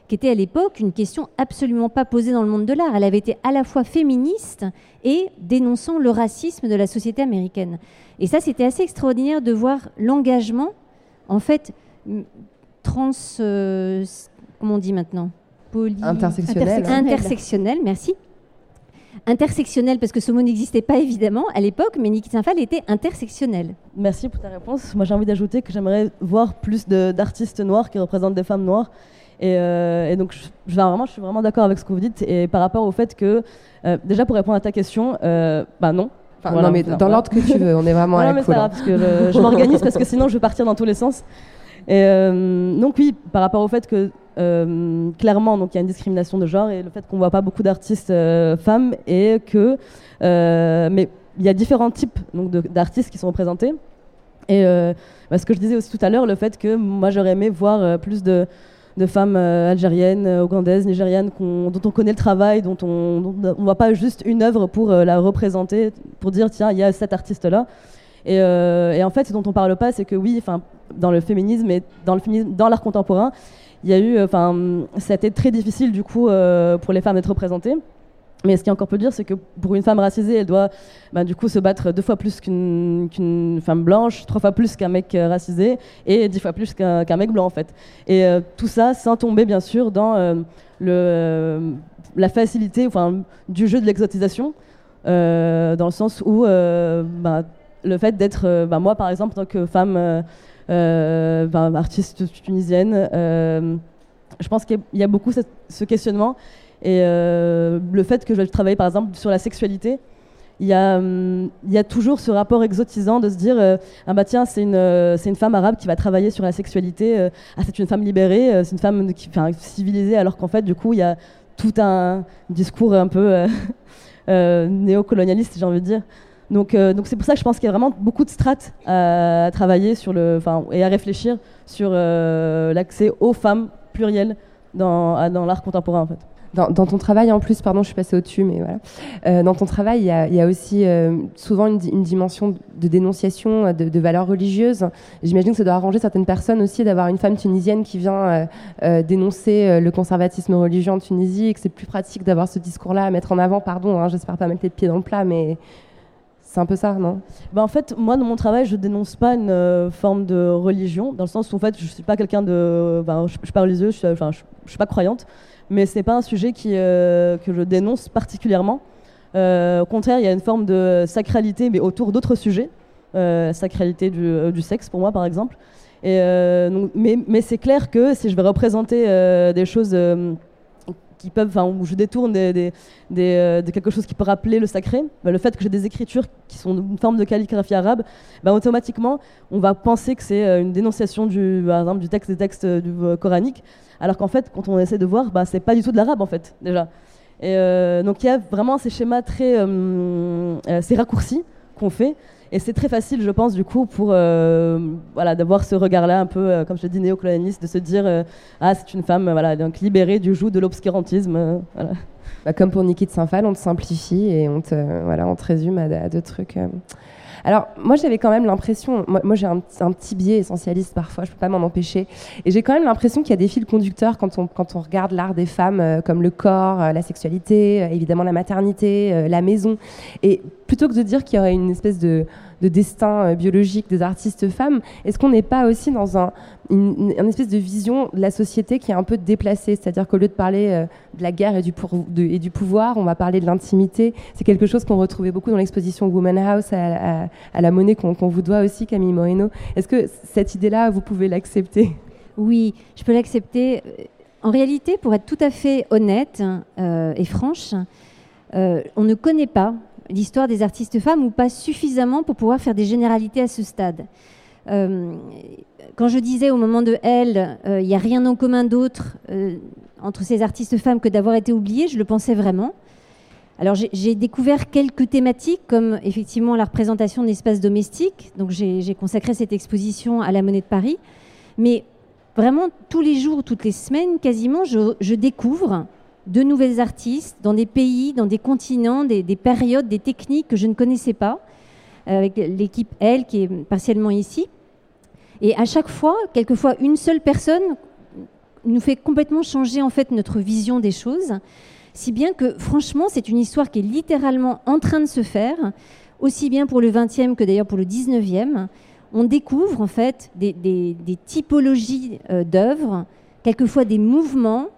qui était à l'époque une question absolument pas posée dans le monde de l'art. Elle avait été à la fois féministe et dénonçant le racisme de la société américaine. Et ça, c'était assez extraordinaire de voir l'engagement, en fait, trans. Euh, comment on dit maintenant? Poly... Intersectionnel. Intersectionnel, merci. Intersectionnel, parce que ce mot n'existait pas évidemment à l'époque, mais Niki Sinfal était intersectionnel. Merci pour ta réponse. Moi, j'ai envie d'ajouter que j'aimerais voir plus d'artistes noirs qui représentent des femmes noires euh, et, donc, je, vraiment, je suis vraiment d'accord avec ce que vous dites. Et par rapport au fait que, euh, déjà pour répondre à ta question, euh, bah non. Non, mais dans l'ordre que tu veux, on est vraiment à la cool. parce que je m'organise parce que sinon je vais partir dans tous les sens. Et donc oui, par rapport au fait que clairement, donc il y a une discrimination de genre et le fait qu'on voit pas beaucoup d'artistes femmes et que, mais il y a différents types donc d'artistes qui sont représentés. Et euh, bah, ce que je disais aussi tout à l'heure, le fait que moi j'aurais aimé voir euh, plus de, de femmes euh, algériennes, euh, ougandaises, nigérianes dont on connaît le travail, dont on ne voit pas juste une œuvre pour euh, la représenter, pour dire tiens, il y a cet artiste-là. Et, et en fait, ce dont on parle pas, c'est que oui, dans le féminisme et dans dans l'art contemporain, il y a eu, enfin, ça a été très difficile du coup pour les femmes d'être représentées. Mais ce qui est encore plus dire, c'est que pour une femme racisée, elle doit bah, du coup se battre deux fois plus qu'une femme blanche, trois fois plus qu'un mec euh, racisé et dix fois plus qu'un mec blanc en fait. Et euh, tout ça sans tomber bien sûr dans euh, la facilité enfin, du jeu de l'exotisation, dans le sens où bah, le fait d'être, bah, moi par exemple, en tant que femme artiste tunisienne, je pense qu'il y a beaucoup ce questionnement et euh, le fait que je travaille par exemple sur la sexualité, il y, a, hum, il y a toujours ce rapport exotisant de se dire euh, ah bah tiens c'est une euh, c'est une femme arabe qui va travailler sur la sexualité ah c'est une femme libérée c'est une femme civilisée alors qu'en fait du coup il y a tout un discours un peu [laughs] néocolonialiste j'ai envie de dire. Donc c'est pour ça que je pense qu'il y a vraiment beaucoup de strates à, travailler sur le et à réfléchir sur l'accès aux femmes plurielles dans dans l'art contemporain en fait Dans, ton travail, en plus, pardon, je suis passée au-dessus, mais voilà. Euh, dans ton travail, il y a, aussi euh, souvent une, di- une dimension de dénonciation euh, de, valeurs religieuses. J'imagine que ça doit arranger certaines personnes aussi d'avoir une femme tunisienne qui vient dénoncer le conservatisme religieux en Tunisie et que c'est plus pratique d'avoir ce discours-là à mettre en avant. Pardon, hein, j'espère pas mettre les pieds dans le plat, mais c'est un peu ça, non? Bah, en fait, moi, dans mon travail, je dénonce pas une forme de religion, dans le sens où, en fait, je suis pas quelqu'un de. ben, je, je suis pas religieuse, je suis, enfin, je, je suis pas croyante, mais ce n'est pas un sujet qui, euh, que je dénonce particulièrement. Euh, au contraire, il y a une forme de sacralité, mais autour d'autres sujets. Euh, sacralité du, sexe, pour moi, par exemple. Mais c'est clair que si je vais représenter des choses. Peuvent, enfin, où je détourne euh, de quelque chose qui peut rappeler le sacré, bah, le fait que j'ai des écritures qui sont une forme de calligraphie arabe, bah, automatiquement, on va penser que c'est euh, une dénonciation du, par exemple, du texte des textes euh, du, coranique, alors qu'en fait, quand on essaie de voir, bah, c'est pas du tout de l'arabe en fait, déjà. Et donc il y a vraiment ces schémas très, ces raccourcis qu'on fait. Et c'est très facile, je pense, du coup, pour euh, voilà, d'avoir ce regard-là, un peu, euh, comme je l'ai dit, néocolonialiste, de se dire euh, Ah, c'est une femme voilà, donc libérée du joug de l'obscurantisme. euh. Bah, comme pour Niki de Saint-Phal, on te simplifie et on te, voilà, on te résume à deux trucs. Alors, moi, j'avais quand même l'impression, moi, j'ai un, petit- biais essentialiste parfois, je peux pas m'en empêcher, et j'ai quand même l'impression qu'il y a des fils conducteurs quand on, quand on regarde l'art des femmes, euh, comme le corps, euh, la sexualité, euh, évidemment la maternité, la maison. Et plutôt que de dire qu'il y aurait une espèce de, de destin euh, biologique des artistes femmes, est-ce qu'on n'est pas aussi dans un, une, espèce de vision de la société qui est un peu déplacée? C'est-à-dire qu'au lieu de parler euh, de la guerre et du, et du pouvoir, on va parler de l'intimité. C'est quelque chose qu'on retrouvait beaucoup dans l'exposition Woman House à, la monnaie qu'on vous doit aussi, Camille Moreno. Est-ce que cette idée-là, vous pouvez l'accepter? Oui, je peux l'accepter. En réalité, pour être tout à fait honnête euh, et franche, euh, on ne connaît pas l'histoire des artistes femmes ou pas suffisamment pour pouvoir faire des généralités à ce stade. Euh, quand je disais au moment de Elle, euh, il n'y a rien en commun d'autre euh, entre ces artistes femmes que d'avoir été oubliées, je le pensais vraiment. Alors j'ai- découvert quelques thématiques comme effectivement la représentation de l'espace domestique. Donc j'ai consacré cette exposition à la Monnaie de Paris. Mais vraiment tous les jours, toutes les semaines, quasiment, je découvre de nouvelles artistes dans des pays, dans des continents, des, des périodes, des techniques que je ne connaissais pas, euh, avec l'équipe Elle qui est partiellement ici. Et à chaque fois, quelquefois, une seule personne nous fait complètement changer en fait notre vision des choses, si bien que franchement, c'est une histoire qui est littéralement en train de se faire, aussi bien pour le 20e que d'ailleurs pour le 19e. On découvre en fait des typologies euh, d'œuvres, quelquefois des mouvements,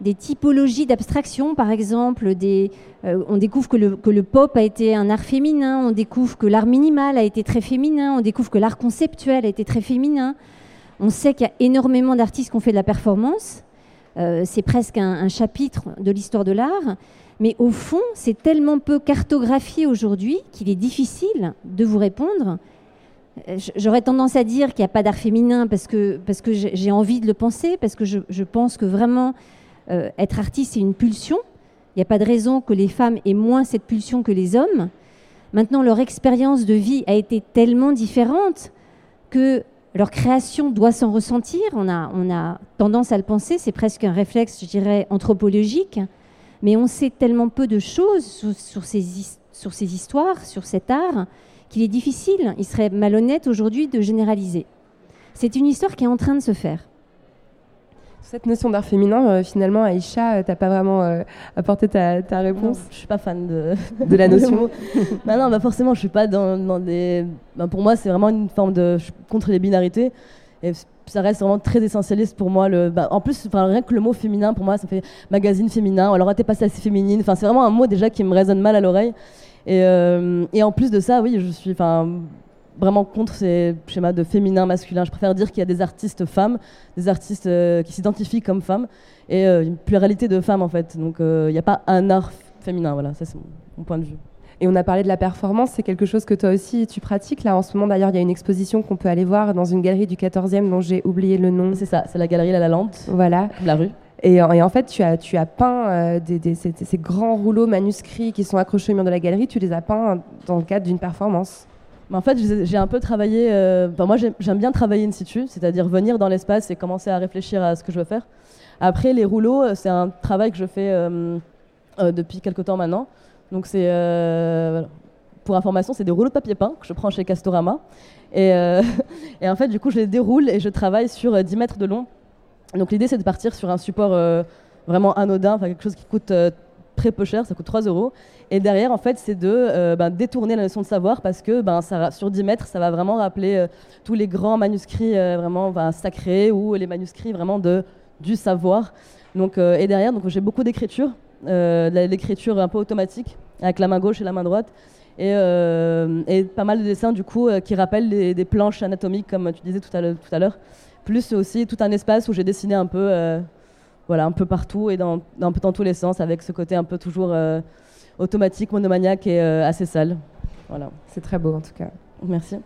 des typologies d'abstraction, par exemple. Euh, on découvre que le, pop a été un art féminin, on découvre que l'art minimal a été très féminin, on découvre que l'art conceptuel a été très féminin. On sait qu'il y a énormément d'artistes qui ont fait de la performance. Euh, c'est presque un, un chapitre de l'histoire de l'art. Mais au fond, c'est tellement peu cartographié aujourd'hui qu'il est difficile de vous répondre. Euh, J'aurais tendance à dire qu'il n'y a pas d'art féminin parce que, parce que j'ai j'ai envie de le penser, parce que je, je pense que vraiment euh, être artiste, c'est une pulsion. Il n'y a pas de raison que les femmes aient moins cette pulsion que les hommes. Maintenant, leur expérience de vie a été tellement différente. que leur création doit s'en ressentir. On a, on a tendance à le penser, c'est presque un réflexe, je dirais, anthropologique. Mais on sait tellement peu de choses sur, ces, sur ces histoires, sur cet art, qu'il est difficile, il serait malhonnête aujourd'hui de généraliser. C'est une histoire qui est en train de se faire. Cette notion d'art féminin, euh, finalement, Aïcha, euh, t'as pas vraiment euh, apporté ta, réponse je suis pas fan de, [laughs] de la [laughs] notion. bah non, bah forcément, je suis pas dans, dans des. bah pour moi, c'est vraiment une forme de. Je suis contre les binarités. Et ça reste vraiment très essentialiste pour moi. Le, bah, en plus, rien que le mot féminin, pour moi, ça fait magazine féminin. Ou alors, ah, t'es passé assez féminine. Enfin, c'est vraiment un mot déjà qui me résonne mal à l'oreille. Et, euh, et en plus de ça, oui, je suis enfin, vraiment contre ces schémas de féminin, masculin. Je préfère dire qu'il y a des artistes femmes, des artistes euh, qui s'identifient comme femmes, et euh, une pluralité de femmes en fait. Donc, euh, il n'y a pas un art féminin. Voilà, ça c'est mon, mon point de vue. Et on a parlé de la performance, c'est quelque chose que toi aussi tu pratiques. Là, en ce moment, d'ailleurs, il y a une exposition qu'on peut aller voir dans une galerie du 14e dont j'ai oublié le nom. C'est ça, c'est la galerie La Lalande, Voilà. la rue. Et, en- et en fait, tu as, tu as peint euh, des, des- ces, ces grands rouleaux manuscrits qui sont accrochés au mur de la galerie, tu les as peints dans le cadre d'une performance. Mais en fait, j'ai un peu travaillé. euh, moi, j'aime bien travailler in situ, c'est-à-dire venir dans l'espace et commencer à réfléchir à ce que je veux faire. Après, les rouleaux, euh, c'est un travail que je fais euh, depuis quelque temps maintenant. Donc, c'est. pour information, c'est des rouleaux de papier peint que je prends chez Castorama. Et, [laughs] et en fait, du coup, je les déroule et je travaille sur euh, 10 mètres de long. Donc, l'idée, c'est de partir sur un support vraiment anodin, quelque chose qui coûte très peu cher, ça coûte 3 euros. Et derrière, en fait, c'est de euh, ben, détourner la notion de savoir parce que ben, sur 10 mètres, ça va vraiment rappeler euh, tous les grands manuscrits euh, vraiment ben, sacrés ou les manuscrits vraiment de, du savoir. Donc, et derrière, j'ai beaucoup d'écriture, l'écriture un peu automatique, avec la main gauche et la main droite. Et, et pas mal de dessins du coup qui rappellent des planches anatomiques comme tu disais tout à l'heure-. Plus aussi tout un espace où j'ai dessiné un peu, voilà, un peu partout et dans, un peu dans tous les sens avec ce côté un peu toujours euh, automatique, monomaniaque et euh, assez sale. Voilà. C'est très beau en tout cas. Merci.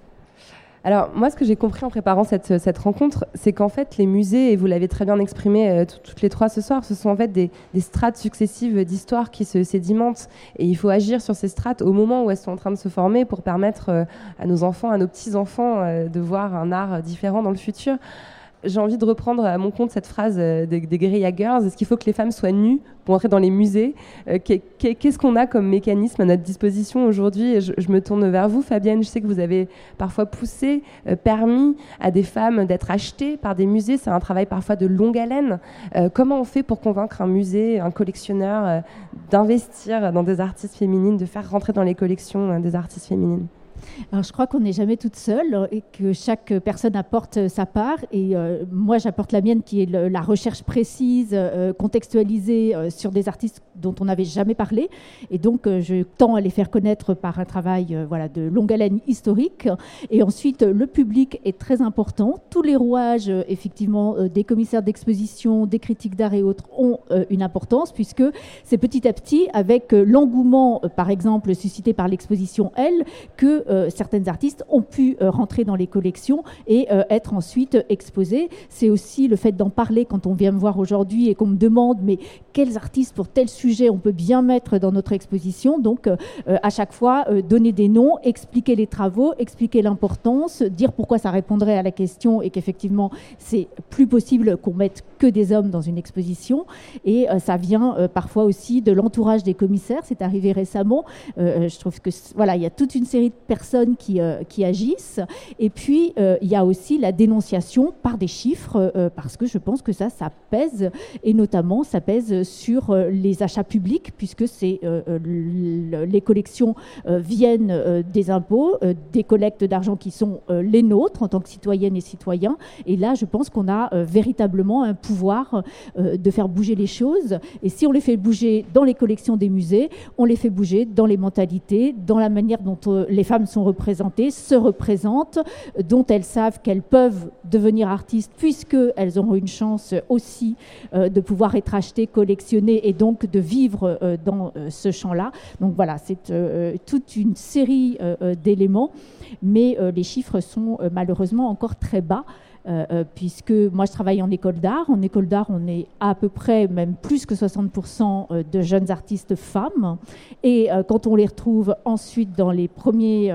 Alors moi, ce que j'ai compris en préparant cette, cette rencontre, c'est qu'en fait, les musées, et vous l'avez très bien exprimé euh, tout- toutes les trois ce soir, ce sont en fait des, des strates successives d'histoire qui se sédimentent. Et il faut agir sur ces strates au moment où elles sont en train de se former pour permettre euh, à nos enfants, à nos petits-enfants, euh, de voir un art euh, différent dans le futur. J'ai envie de reprendre à mon compte cette phrase euh, des, des. Est-ce qu'il faut que les femmes soient nues pour entrer dans les musées? Euh, qu'est- qu'est- Qu'est-ce qu'on a comme mécanisme à notre disposition aujourd'hui? Je, me tourne vers vous, Fabienne. Je sais que vous avez parfois poussé, euh, permis à des femmes d'être achetées par des musées. C'est un travail parfois de longue haleine. Comment on fait pour convaincre un musée, un collectionneur, d'investir dans des artistes féminines, de faire rentrer dans les collections des artistes féminines? Je crois qu'on n'est jamais toute seule et que chaque personne apporte euh, sa part. Et euh, moi, j'apporte la mienne qui est la recherche précise, euh, contextualisée sur des artistes dont on n'avait jamais parlé. Et donc, je tends à les faire connaître par un travail voilà, de longue haleine historique. Et ensuite, le public est très important. Tous les rouages, effectivement, des commissaires d'exposition, des critiques d'art et autres ont une importance puisque c'est petit à petit, avec l'engouement, par exemple, suscité par l'exposition Elle, que certaines artistes ont pu euh, rentrer dans les collections et euh, être ensuite euh, exposés. C'est aussi le fait d'en parler quand on vient me voir aujourd'hui et qu'on me demande mais quels artistes pour tel sujet on peut bien mettre dans notre exposition? Donc euh, euh, à chaque fois euh, donner des noms, expliquer les travaux, expliquer l'importance, dire pourquoi ça répondrait à la question et qu'effectivement c'est plus possible qu'on mette que des hommes dans une exposition. Et euh, ça vient euh, parfois aussi de l'entourage des commissaires. C'est arrivé récemment. Euh, je trouve que voilà, il y a toute une série de personnes qui, euh, qui agissent. Et puis euh, il y a aussi la dénonciation par des chiffres, euh, parce que je pense que ça, ça pèse, et notamment ça pèse sur les achats publics, puisque c'est le- les collections viennent des impôts, des collectes d'argent qui sont les nôtres en tant que citoyennes et citoyens. Et là, je pense qu'on a véritablement un pouvoir de faire bouger les choses. Et si on les fait bouger dans les collections des musées, on les fait bouger dans les mentalités, dans la manière dont les femmes sont représentées, se représentent, dont elles savent qu'elles peuvent devenir artistes puisqu'elles auront une chance aussi euh, de pouvoir être achetées, collectionnées et donc de vivre euh, dans euh, ce champ-là. Donc voilà, c'est toute une série d'éléments, mais les chiffres sont malheureusement encore très bas. Euh, euh, puisque moi je travaille en école d'art. En école d'art, on est à peu près, même plus que 60% euh, de jeunes artistes femmes. Et quand on les retrouve ensuite dans les premiers,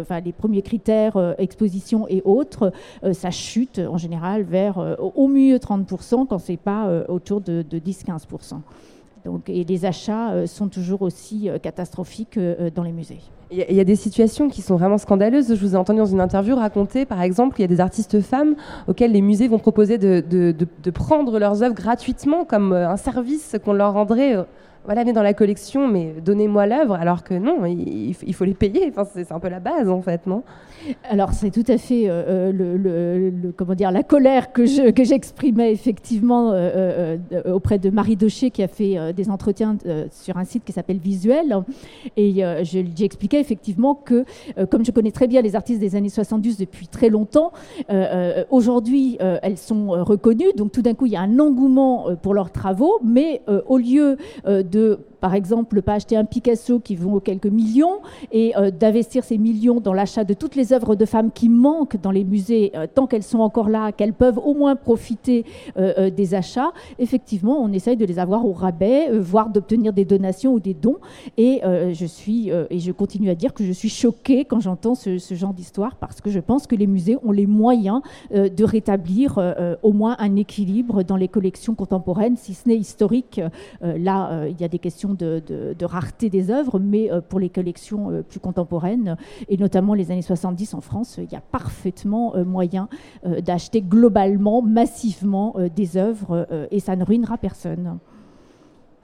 enfin, les premiers critères, exposition et autres, ça chute en général vers au mieux 30% quand c'est pas autour de, de 10-15%. Donc, et les achats sont toujours aussi catastrophiques dans les musées. Il y, a des situations qui sont vraiment scandaleuses. Je vous ai entendu dans une interview raconter, par exemple, qu'il y a des artistes femmes auxquels les musées vont proposer de, prendre leurs œuvres gratuitement comme euh, un service qu'on leur rendrait euh, voilà, venez dans la collection, mais donnez-moi l'œuvre, alors que non, il, faut les payer. C'est un peu la base, en fait, non? Alors, c'est tout à fait euh, euh, dire, la colère que j'exprimais effectivement euh, auprès de Marie Docher, qui a fait des entretiens sur un site qui s'appelle Visuel. Et j'ai expliqué effectivement que, comme je connais très bien les artistes des années 70 depuis très longtemps, aujourd'hui, elles sont reconnues. Donc, tout d'un coup, il y a un engouement pour leurs travaux, mais au lieu de par exemple, pas acheter un Picasso qui vaut quelques millions et euh, d'investir ces millions dans l'achat de toutes les œuvres de femmes qui manquent dans les musées, euh, tant qu'elles sont encore là, qu'elles peuvent au moins profiter euh, des achats, effectivement, on essaye de les avoir au rabais, voire d'obtenir des donations ou des dons. Et je suis, et je continue à dire que je suis choquée quand j'entends ce, ce, genre d'histoire parce que je pense que les musées ont les moyens de rétablir au moins un équilibre dans les collections contemporaines, si ce n'est historique. là, il y a des questions de, rareté des œuvres, mais euh, pour les collections euh, plus contemporaines, et notamment les années 70 en France, il y a parfaitement euh, moyen d'acheter globalement, massivement des œuvres, et ça ne ruinera personne.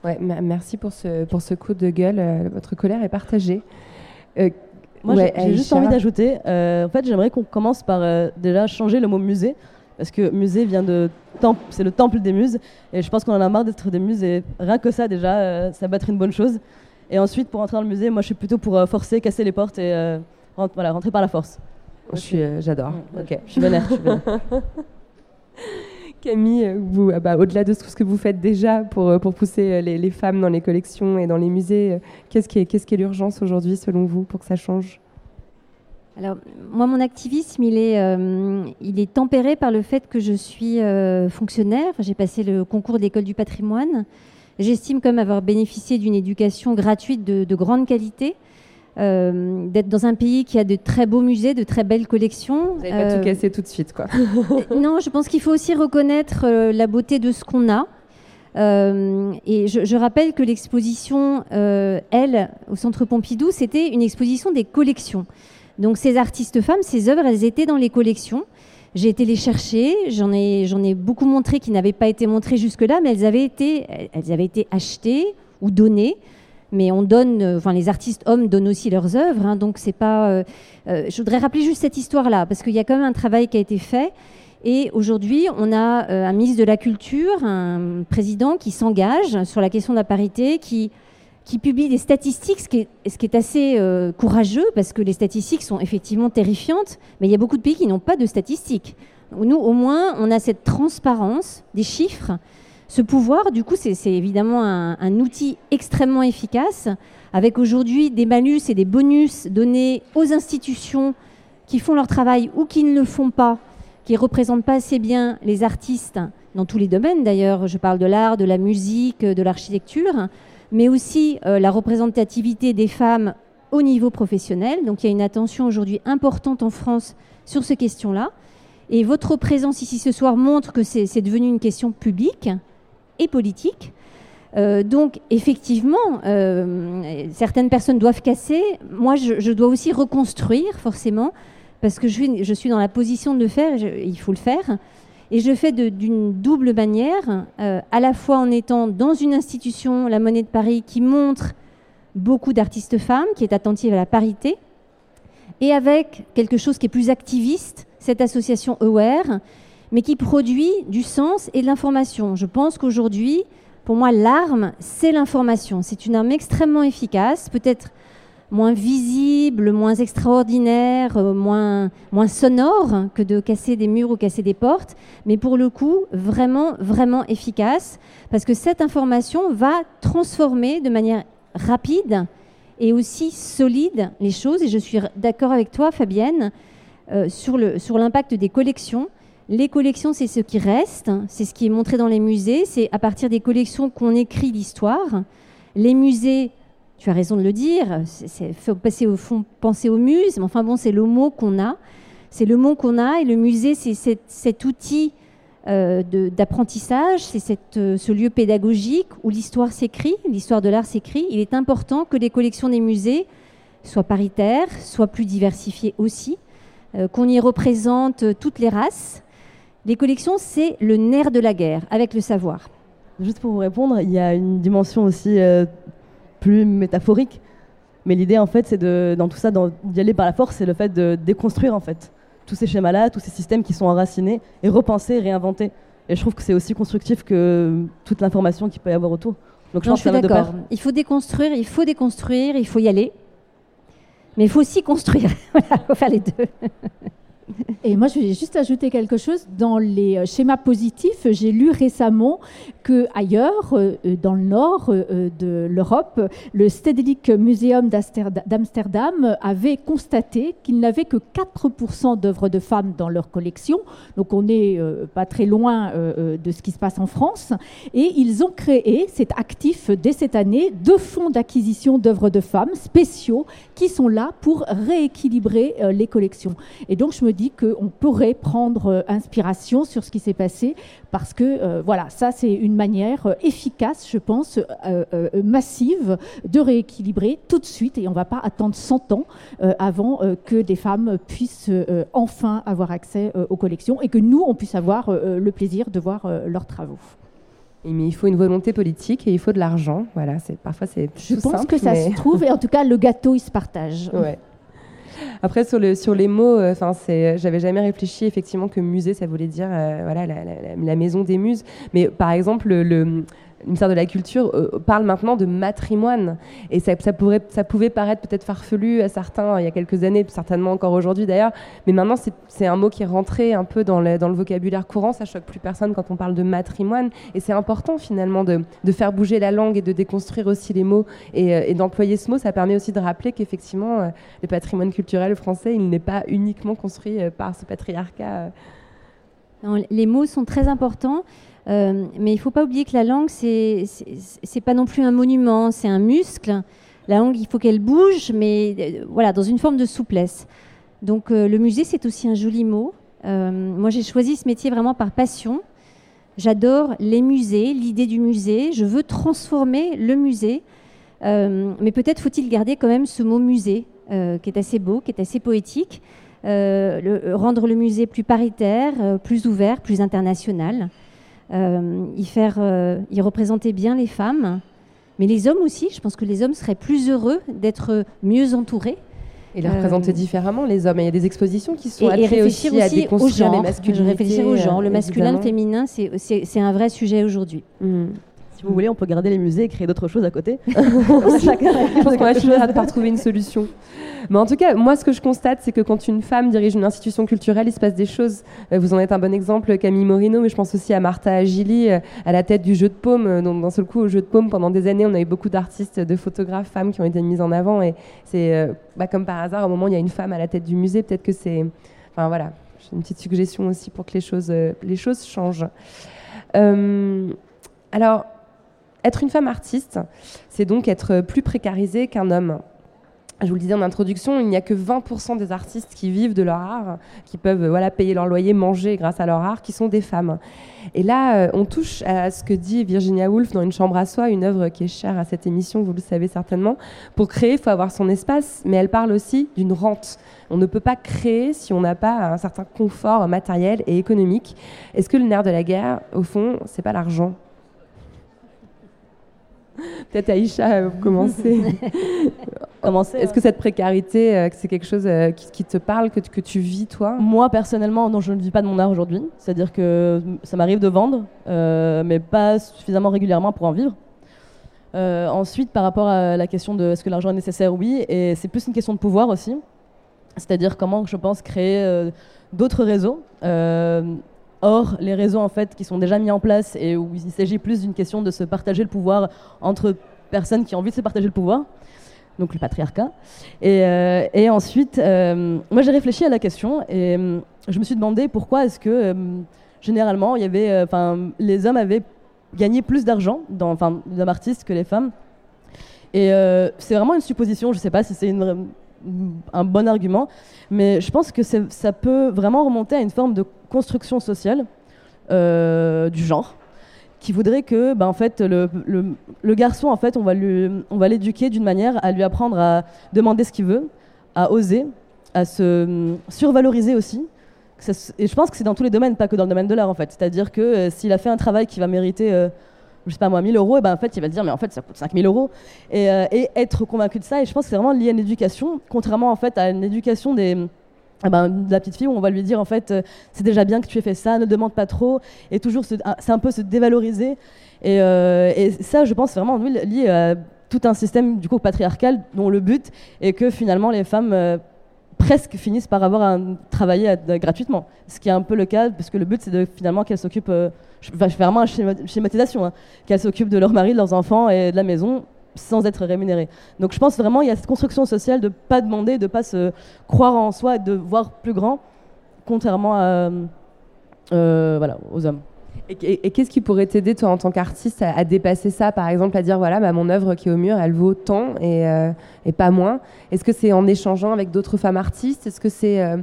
Ouais, merci pour ce, pour ce coup de gueule. votre colère est partagée. Moi, j'ai juste envie d'ajouter, en fait, j'aimerais qu'on commence par déjà changer le mot musée parce que musée vient de temple, c'est le temple des muses, et je pense qu'on en a marre d'être des muses, et rien que ça déjà, euh, ça va être une bonne chose. Et ensuite, pour entrer dans le musée, moi je suis plutôt pour euh, forcer, casser les portes et euh, voilà, rentrer par la force. Je suis, j'adore. ok, je suis vénère. [laughs] Camille, ah bah, au-delà de tout ce que vous faites déjà pour, pour pousser les, les, femmes dans les collections et dans les musées, qu'est-ce qui est, qu'est-ce qui est l'urgence aujourd'hui selon vous pour que ça change? Alors, moi, mon activisme, il est, euh, il est tempéré par le fait que je suis euh, fonctionnaire. J'ai passé le concours d'école du patrimoine. J'estime comme avoir bénéficié d'une éducation gratuite de, grande qualité. Euh, d'être dans un pays qui a de très beaux musées, de très belles collections. Vous n'allez pas tout casser tout de suite, quoi. [laughs] non, je pense qu'il faut aussi reconnaître la beauté de ce qu'on a. et je, je, rappelle que l'exposition, elle, au Centre Pompidou, c'était une exposition des collections. Donc ces artistes femmes, ces œuvres, elles étaient dans les collections. J'ai été les chercher, j'en ai, beaucoup montré qui n'avaient pas été montrées jusque-là, mais elles avaient été, achetées ou données. Mais on donne, enfin les artistes hommes donnent aussi leurs œuvres, hein, donc c'est pas. Euh, euh, je voudrais rappeler juste cette histoire-là parce qu'il y a quand même un travail qui a été fait. Et aujourd'hui, on a euh, un ministre de la Culture, un président qui s'engage sur la question de la parité, qui qui publie des statistiques, ce qui est, assez euh, courageux, parce que les statistiques sont effectivement terrifiantes, mais il y a beaucoup de pays qui n'ont pas de statistiques. Nous, au moins, on a cette transparence des chiffres. Ce pouvoir, du coup, c'est évidemment un, un, outil extrêmement efficace, avec aujourd'hui des malus et des bonus donnés aux institutions qui font leur travail ou qui ne le font pas, qui ne représentent pas assez bien les artistes, dans tous les domaines d'ailleurs, je parle de l'art, de la musique, de l'architecture, mais aussi euh, la représentativité des femmes au niveau professionnel. Donc il y a une attention aujourd'hui importante en France sur ces questions-là. Et votre présence ici ce soir montre que c'est devenu une question publique et politique. Euh, donc effectivement, euh, certaines personnes doivent casser. Moi, je, dois aussi reconstruire, forcément, parce que je suis, je suis dans la position de le faire, il faut le faire. Et je fais d'une double manière, euh, à la fois en étant dans une institution, la Monnaie de Paris, qui montre beaucoup d'artistes femmes, qui est attentive à la parité, et avec quelque chose qui est plus activiste, cette association Aware, mais qui produit du sens et de l'information. Je pense qu'aujourd'hui, pour moi, l'arme, c'est l'information. C'est une arme extrêmement efficace, peut-être moins visible, moins extraordinaire, euh, moins, moins sonore que de casser des murs ou casser des portes, mais pour le coup, vraiment, vraiment efficace, parce que cette information va transformer de manière rapide et aussi solide les choses. Et je suis d'accord avec toi, Fabienne, euh, sur l'impact des collections. Les collections, c'est ce qui reste, c'est ce qui est montré dans les musées, c'est à partir des collections qu'on écrit l'histoire. Les musées, tu as raison de le dire, faut passer au fond, penser aux muses, mais enfin bon, c'est le mot qu'on a. C'est le mot qu'on a, et le musée, c'est cet, outil euh, d'apprentissage, c'est euh, ce lieu pédagogique où l'histoire s'écrit, l'histoire de l'art s'écrit. Il est important que les collections des musées soient paritaires, soient plus diversifiées aussi, euh, qu'on y représente toutes les races, les collections, c'est le nerf de la guerre, avec le savoir. Juste pour vous répondre, il y a une dimension aussi plus métaphorique. Mais l'idée, en fait, c'est de, dans tout ça, d'y aller par la force, c'est le fait de déconstruire, en fait, tous ces schémas-là, tous ces systèmes qui sont enracinés, et repenser, réinventer. Et je trouve que c'est aussi constructif que toute l'information qu'il peut y avoir autour. Donc je, pense suis d'accord. Il faut déconstruire, il faut déconstruire, il faut y aller. Mais il faut aussi construire. [laughs] il faut faire les deux. [laughs] Et moi, je vais juste ajouter quelque chose. Dans les euh, schémas positifs, j'ai lu récemment que ailleurs, euh, euh, dans le nord de l'Europe, le Stedelijk Museum d'Amsterdam avait constaté qu'il n'avait que 4% d'œuvres de femmes dans leur collection. Donc, on n'est pas très loin de ce qui se passe en France. Et ils ont créé, c'est actif dès cette année, deux fonds d'acquisition d'œuvres de femmes spéciaux qui sont là pour rééquilibrer les collections. Et donc, je me dis qu'on pourrait prendre euh, inspiration sur ce qui s'est passé parce que euh, voilà, ça c'est une manière euh, efficace, je pense, massive de rééquilibrer tout de suite et on ne va pas attendre 100 ans avant que des femmes puissent enfin avoir accès aux collections et que nous, on puisse avoir le plaisir de voir leurs travaux. Mais il faut une volonté politique et il faut de l'argent. Voilà, c'est parfois c'est. Je pense que ça se trouve et en tout cas le gâteau il se partage. Ouais. Après, sur, le, sur les mots, euh, c'est, j'avais jamais réfléchi effectivement que musée, ça voulait dire euh, voilà, la, maison des muses. Mais par exemple, le, le ministère de la Culture euh, parle maintenant de matrimoine. Et ça, pourrait, ça pouvait paraître peut-être farfelu à certains il y a quelques années, certainement encore aujourd'hui d'ailleurs. Mais maintenant, c'est un mot qui est rentré un peu dans le, le, vocabulaire courant. Ça choque plus personne quand on parle de matrimoine. Et c'est important finalement de, faire bouger la langue et de déconstruire aussi les mots. Et, euh, d'employer ce mot, ça permet aussi de rappeler qu'effectivement, euh, le patrimoine culturel français, il n'est pas uniquement construit par ce patriarcat. les mots sont très importants. Euh, mais il ne faut pas oublier que la langue, c'est n'est pas non plus un monument, c'est un muscle. La langue, il faut qu'elle bouge, mais euh, voilà, dans une forme de souplesse. Donc euh, le musée, c'est aussi un joli mot. moi, j'ai choisi ce métier vraiment par passion. J'adore les musées, l'idée du musée. Je veux transformer le musée. mais peut-être faut-il garder quand même ce mot musée, qui est assez beau, qui est assez poétique. Rendre le musée plus paritaire, plus ouvert, plus international. Euh, y, faire, euh, y représenter bien les femmes, mais les hommes aussi. Je pense que les hommes seraient plus heureux d'être mieux entourés. Et les représenter euh, différemment, les hommes. il y a des expositions qui sont et, et aussi, aussi à déconstruire les masculinités. Réfléchir aux gens. Le masculin, le féminin, c'est un vrai sujet aujourd'hui. Mmh. Si vous voulez, on peut garder les musées et créer d'autres choses à côté. [laughs] [laughs] je pense qu'on va finir par [laughs] trouver une solution. Mais en tout cas, moi, ce que je constate, c'est que quand une femme dirige une institution culturelle, il se passe des choses. Euh, vous en êtes un bon exemple, Camille Morino, mais je pense aussi à Martha Agili, euh, à la tête du jeu de paume. Euh, donc, d'un seul coup, au jeu de paume, pendant des années, on a eu beaucoup d'artistes, de photographes, femmes qui ont été mises en avant. Et c'est bah, comme par hasard, au moment où il y a une femme à la tête du musée, peut-être que c'est. Enfin, voilà. J'ai une petite suggestion aussi pour que les choses, les choses changent. alors, être une femme artiste, c'est donc être plus précarisée qu'un homme. Je vous le disais en introduction, il n'y a que 20% des artistes qui vivent de leur art, qui peuvent voilà, payer leur loyer, manger grâce à leur art, qui sont des femmes. Et là, euh, on touche à ce que dit Virginia Woolf dans Une chambre à soi, une œuvre qui est chère à cette émission, vous le savez certainement. Pour créer, il faut avoir son espace, mais elle parle aussi d'une rente. On ne peut pas créer si on n'a pas un certain confort matériel et économique. Est-ce que le nerf de la guerre, au fond, c'est pas l'argent? [laughs] Peut-être Aïcha, vous [laughs] commencez. Est-ce que cette précarité, euh, c'est quelque chose euh, qui, te parle, que, que, tu vis toi? Moi, personnellement, non, je ne vis pas de mon art aujourd'hui. C'est-à-dire que ça m'arrive de vendre, euh, mais pas suffisamment régulièrement pour en vivre. ensuite, par rapport à la question de est-ce que l'argent est nécessaire, oui, et c'est plus une question de pouvoir aussi. C'est-à-dire comment, je pense, créer d'autres réseaux. Or, les réseaux en fait qui sont déjà mis en place et où il s'agit plus d'une question de se partager le pouvoir entre personnes qui ont envie de se partager le pouvoir, donc le patriarcat. Et, euh, ensuite, euh, moi j'ai réfléchi à la question et euh, je me suis demandé pourquoi est-ce que généralement les hommes avaient gagné plus d'argent dans, enfin, artistes que les femmes. Et c'est vraiment une supposition. Je ne sais pas si c'est une un bon argument, mais je pense que c'est- ça peut vraiment remonter à une forme de construction sociale euh, du genre qui voudrait que ben, en fait, le, le- garçon, en fait, on va l'éduquer d'une manière à lui apprendre à demander ce qu'il veut, à oser, à se hum, survaloriser aussi. Et je pense que c'est dans tous les domaines, pas que dans le domaine de l'art, en fait. C'est-à-dire que euh, s'il a fait un travail qui va mériter, euh, je sais pas moi, 1000 euros, et ben, en fait, il va se dire, mais en fait, ça coûte 5000 euros. Et, euh, et être convaincu de ça. Et je pense que c'est vraiment lié à une éducation, contrairement, en fait, à une éducation des ah ben, de la petite fille où on va lui dire en fait euh, c'est déjà bien que tu aies fait ça, ne demande pas trop et toujours c'est un peu se dévaloriser et, euh, ça je pense vraiment lié à tout un système du coup patriarcal dont le but est que finalement les femmes presque finissent par avoir à travailler à- à- gratuitement ce qui est un peu le cas parce que le but c'est finalement qu'elles s'occupent euh, je, je fais vraiment une schéma- schématisation hein, qu'elles s'occupent de leur mari de leurs enfants et de la maison sans être rémunérées donc je pense vraiment il y a cette construction sociale de pas demander de pas se croire en soi et de voir plus grand, contrairement à, euh, voilà, aux hommes. Et, qu'est-ce qui pourrait t'aider, toi, en tant qu'artiste, à, dépasser ça? Par exemple, à dire voilà, bah, mon œuvre qui est au mur, elle vaut tant et, euh, et pas moins. Est-ce que c'est en échangeant avec d'autres femmes artistes? Est-ce que c'est. euh,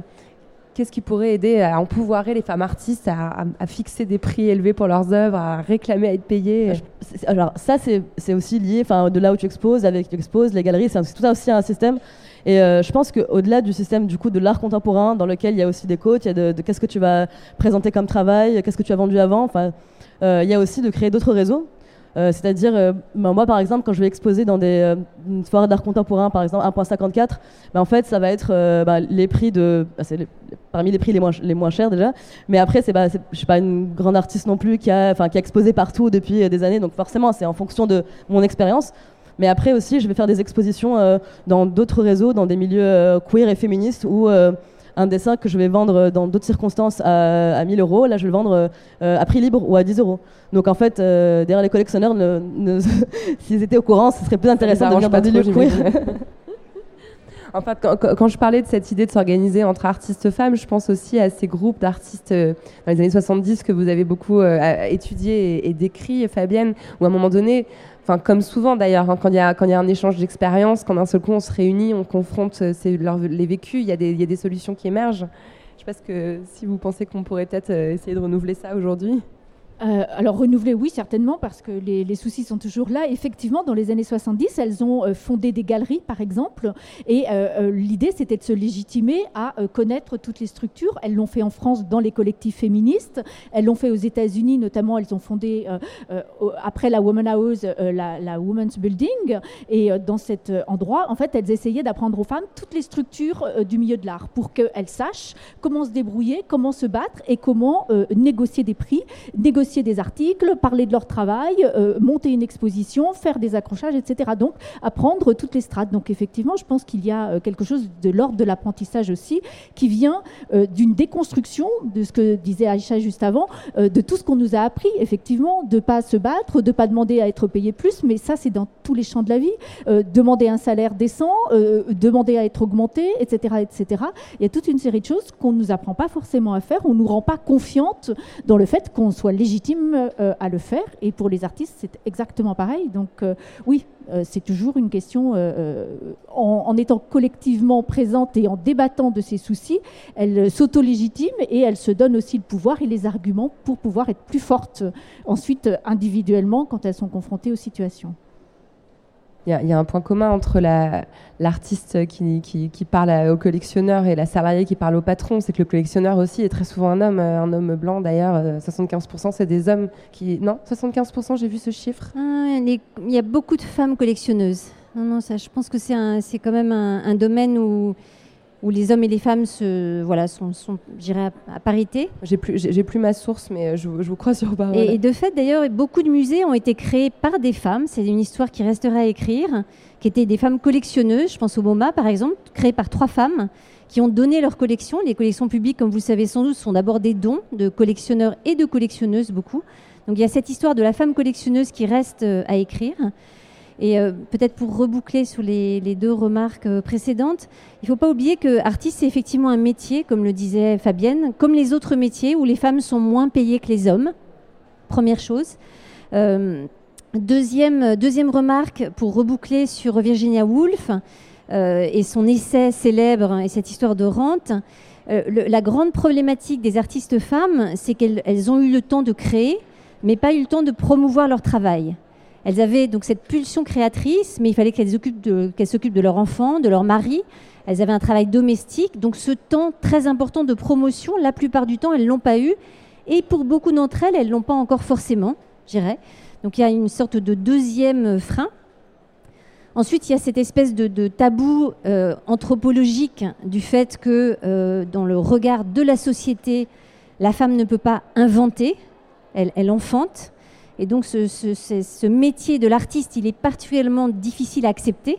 Qu'est-ce qui pourrait aider à empouvoirer les femmes artistes à, fixer des prix élevés pour leurs œuvres, à réclamer à être payées? C'est- Alors ça, c'est aussi lié, enfin, de là où tu exposes, avec tu exposes, les galeries, c'est tout ça aussi un système. Et euh, je pense qu'au-delà du système du coup de l'art contemporain, dans lequel il y a aussi des codes, il y a de, qu'est-ce que tu vas présenter comme travail, qu'est-ce que tu as vendu avant, enfin, euh, il y a aussi de créer d'autres réseaux. Euh, C'est-à-dire, ben, moi par exemple, quand je vais exposer dans des euh, une soirée d'art contemporain, par exemple 1.54, ben, en fait ça va être ben, les prix de, parmi les prix les moins, les moins chers déjà, mais après c'est pas, je suis pas une grande artiste non plus qui a, exposé partout depuis des années, donc forcément c'est en fonction de mon expérience. Mais après aussi, je vais faire des expositions euh, dans d'autres réseaux, dans des milieux euh, queer et féministes, où euh, un dessin que je vais vendre dans d'autres circonstances à, à 1000 euros, là je vais le vendre euh, à prix libre ou à 10 euros. Donc en fait, euh, derrière les collectionneurs, ne- ne- [laughs] s'ils étaient au courant, ce serait plus intéressant de venir dans trop, queer. [laughs] En fait, quand, je parlais de cette idée de s'organiser entre artistes femmes, je pense aussi à ces groupes d'artistes euh, dans les années 70 que vous avez beaucoup euh, à- étudié et, et décrit, Fabienne, où à un moment donné, enfin comme souvent d'ailleurs, hein, quand il y a y a un échange d'expériences, quand d'un seul coup on se réunit, on confronte euh, les vécus, il y, y a des solutions qui émergent. Je sais pas que si vous pensez qu'on pourrait peut-être euh, essayer de renouveler ça aujourd'hui. Euh, alors renouveler, oui, certainement, parce que les, soucis sont toujours là. Effectivement, dans les années 70, elles ont euh, fondé des galeries, par exemple, et euh, l'idée, c'était de se légitimer à connaître toutes les structures. Elles l'ont fait en France dans les collectifs féministes, elles l'ont fait aux États-Unis, notamment, elles ont fondé, après la Woman House, la, la Building, et dans cet endroit, en fait, elles essayaient d'apprendre aux femmes toutes les structures du milieu de l'art pour qu'elles sachent comment se débrouiller, comment se battre et comment négocier des prix, des articles, parler de leur travail, euh, monter une exposition, faire des accrochages, etc. Donc, apprendre toutes les strates. Donc, effectivement, je pense qu'il y a euh, quelque chose de l'ordre de l'apprentissage aussi qui vient euh, d'une déconstruction de ce que disait Aïcha juste avant, euh, de tout ce qu'on nous a appris, effectivement, de pas se battre, de pas demander à être payé plus, mais ça, c'est dans tous les champs de la vie. Demander un salaire décent, demander à être augmenté, etc., etc. Il y a toute une série de choses qu'on ne nous apprend pas forcément à faire, on ne nous rend pas confiante dans le fait qu'on soit légitime euh, à le faire. Et pour les artistes, c'est exactement pareil. Donc euh, oui, euh, c'est toujours une question, en, étant collectivement présente et en débattant de ses soucis, elle s'auto-légitime et elle se donne aussi le pouvoir et les arguments pour pouvoir être plus forte ensuite individuellement quand elles sont confrontées aux situations. Il y, a- un point commun entre la- l'artiste qui, parle au collectionneur et la salariée qui parle au patron, c'est que le collectionneur aussi est très souvent un homme, euh, un homme blanc d'ailleurs. euh, 75% c'est des hommes qui... Non 75% j'ai vu ce chiffre. Ah, Il y a beaucoup de femmes collectionneuses. Non, ça, je pense que c'est quand même un domaine où, où les hommes et les femmes se, voilà, sont, sont à, à parité. J'ai plus, j'ai plus ma source mais euh, je, vous- je vous crois sur parole. Et, et de fait, d'ailleurs, beaucoup de musées ont été créés par des femmes. C'est une histoire qui restera à écrire, qui étaient des femmes collectionneuses. Je pense au MoMA, par exemple, créé par trois femmes qui ont donné leur collection. Les collections publiques, comme vous le savez sans doute, sont d'abord des dons de collectionneurs et de collectionneuses, beaucoup. Donc il y a cette histoire de la femme collectionneuse qui reste euh, à écrire. Et euh, peut-être pour reboucler sur les, deux remarques euh, précédentes, il ne faut pas oublier que artiste, c'est effectivement un métier, comme le disait Fabienne, comme les autres métiers où les femmes sont moins payées que les hommes. Première chose. Euh, deuxième, deuxième remarque, pour reboucler sur Virginia Woolf et son essai célèbre et cette histoire de rente. La grande problématique des artistes femmes, c'est qu'elles elles ont eu le temps de créer, mais pas eu le temps de promouvoir leur travail. Elles avaient donc cette pulsion créatrice, mais il fallait qu'elles occupent de- s'occupent de leur enfant, de leur mari. Elles avaient un travail domestique, donc ce temps très important de promotion, la plupart du temps, elles l'ont pas eu. Et pour beaucoup d'entre elles, elles l'ont pas encore forcément, je dirais. Donc il y a une sorte de deuxième frein. Ensuite, il y a cette espèce de, tabou euh, anthropologique du fait que euh, dans le regard de la société, la femme ne peut pas inventer, elle enfante. Et donc ce, ce- métier de l'artiste, il est particulièrement difficile à accepter.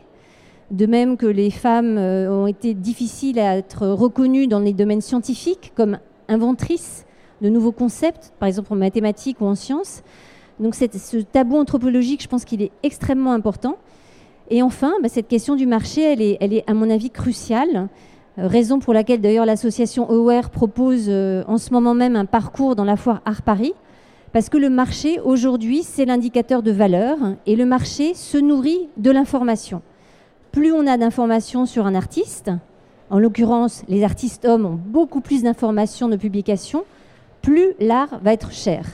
De même que les femmes euh, ont été difficiles à être reconnues dans les domaines scientifiques comme inventrices de nouveaux concepts, par exemple en mathématiques ou en sciences. Donc ce tabou anthropologique, je pense qu'il est extrêmement important. Et enfin, bah, cette question du marché, elle est, elle est à mon avis cruciale. Euh, raison pour laquelle d'ailleurs l'association Aware propose euh, en ce moment même un parcours dans la foire Art Paris. Parce que le marché, aujourd'hui, c'est l'indicateur de valeur et le marché se nourrit de l'information. Plus on a d'informations sur un artiste, en l'occurrence, les artistes hommes ont beaucoup plus d'informations de publications, plus l'art va être cher.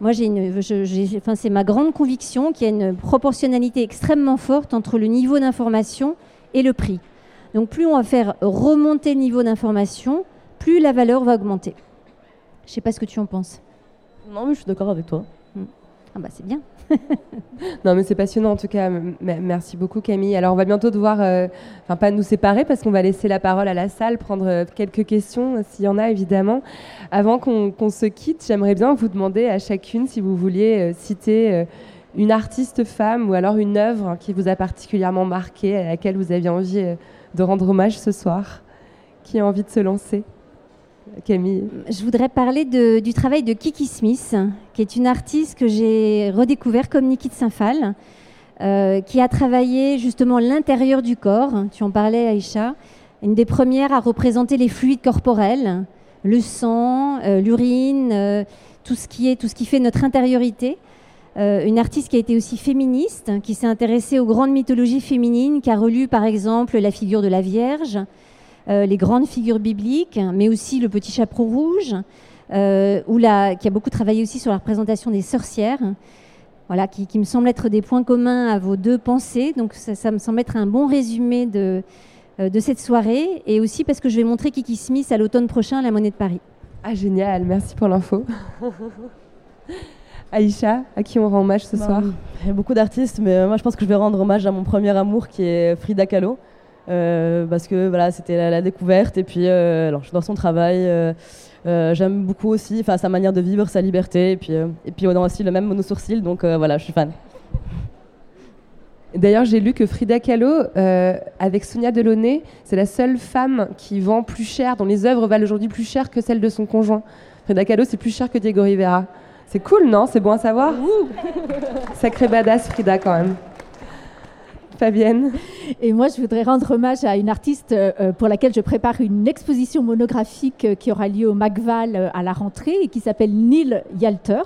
Moi, c'est ma grande conviction qu'il y a une proportionnalité extrêmement forte entre le niveau d'information et le prix. Donc, plus on va faire remonter le niveau d'information, plus la valeur va augmenter. Je ne sais pas ce que tu en penses. Non, mais je suis d'accord avec toi. Ah bah c'est bien. [laughs] Non, mais c'est passionnant en tout cas. M- Merci beaucoup Camille. Alors on va bientôt devoir, euh, enfin pas nous séparer parce qu'on va laisser la parole à la salle, prendre euh, quelques questions euh, s'il y en a évidemment. Avant qu'on se quitte, j'aimerais bien vous demander à chacune si vous vouliez euh, citer une artiste femme ou alors une œuvre qui vous a particulièrement marqué, à laquelle vous aviez envie de rendre hommage ce soir. Qui a envie de se lancer? Camille. Je voudrais parler du travail de Kiki Smith, qui est une artiste que j'ai redécouvert comme Niki de Saint-Phal, euh, qui a travaillé justement l'intérieur du corps. Tu en parlais, Aïcha. Une des premières à représenter les fluides corporels, le sang, euh, l'urine, euh, tout, ce qui est, tout ce qui fait notre intériorité. Une artiste qui a été aussi féministe, qui s'est intéressée aux grandes mythologies féminines, qui a relu par exemple la figure de la Vierge, les grandes figures bibliques, mais aussi le petit chaperon rouge, euh, ou la, qui a beaucoup travaillé aussi sur la représentation des sorcières. Voilà, qui, qui me semble être des points communs à vos deux pensées. Donc ça, ça me semble être un bon résumé de, euh, de cette soirée, et aussi parce que je vais montrer Kiki Smith à l'automne prochain à la Monnaie de Paris. Ah génial, merci pour l'info. [laughs] Aïcha, à qui on rend hommage ce Ben, soir Il y a beaucoup d'artistes, mais euh, moi je pense que je vais rendre hommage à mon premier amour qui est Frida Kahlo. Euh, parce que voilà, c'était la, la découverte et puis euh, alors, je suis dans son travail. euh, euh, J'aime beaucoup aussi sa manière de vivre, sa liberté et puis, et puis on a aussi le même monosourcil donc voilà, je suis fan. D'ailleurs, j'ai lu que Frida Kahlo, euh, avec Sonia Delaunay, c'est la seule femme qui vend plus cher, dont les œuvres valent aujourd'hui plus cher que celles de son conjoint. Frida Kahlo, c'est plus cher que Diego Rivera. C'est cool, non? C'est bon à savoir? Sacré badass, Frida, quand même. Fabienne Et moi, je voudrais rendre hommage à une artiste euh, pour laquelle je prépare une exposition monographique euh, qui aura lieu au Macval euh, à la rentrée et qui s'appelle Neil Yalter.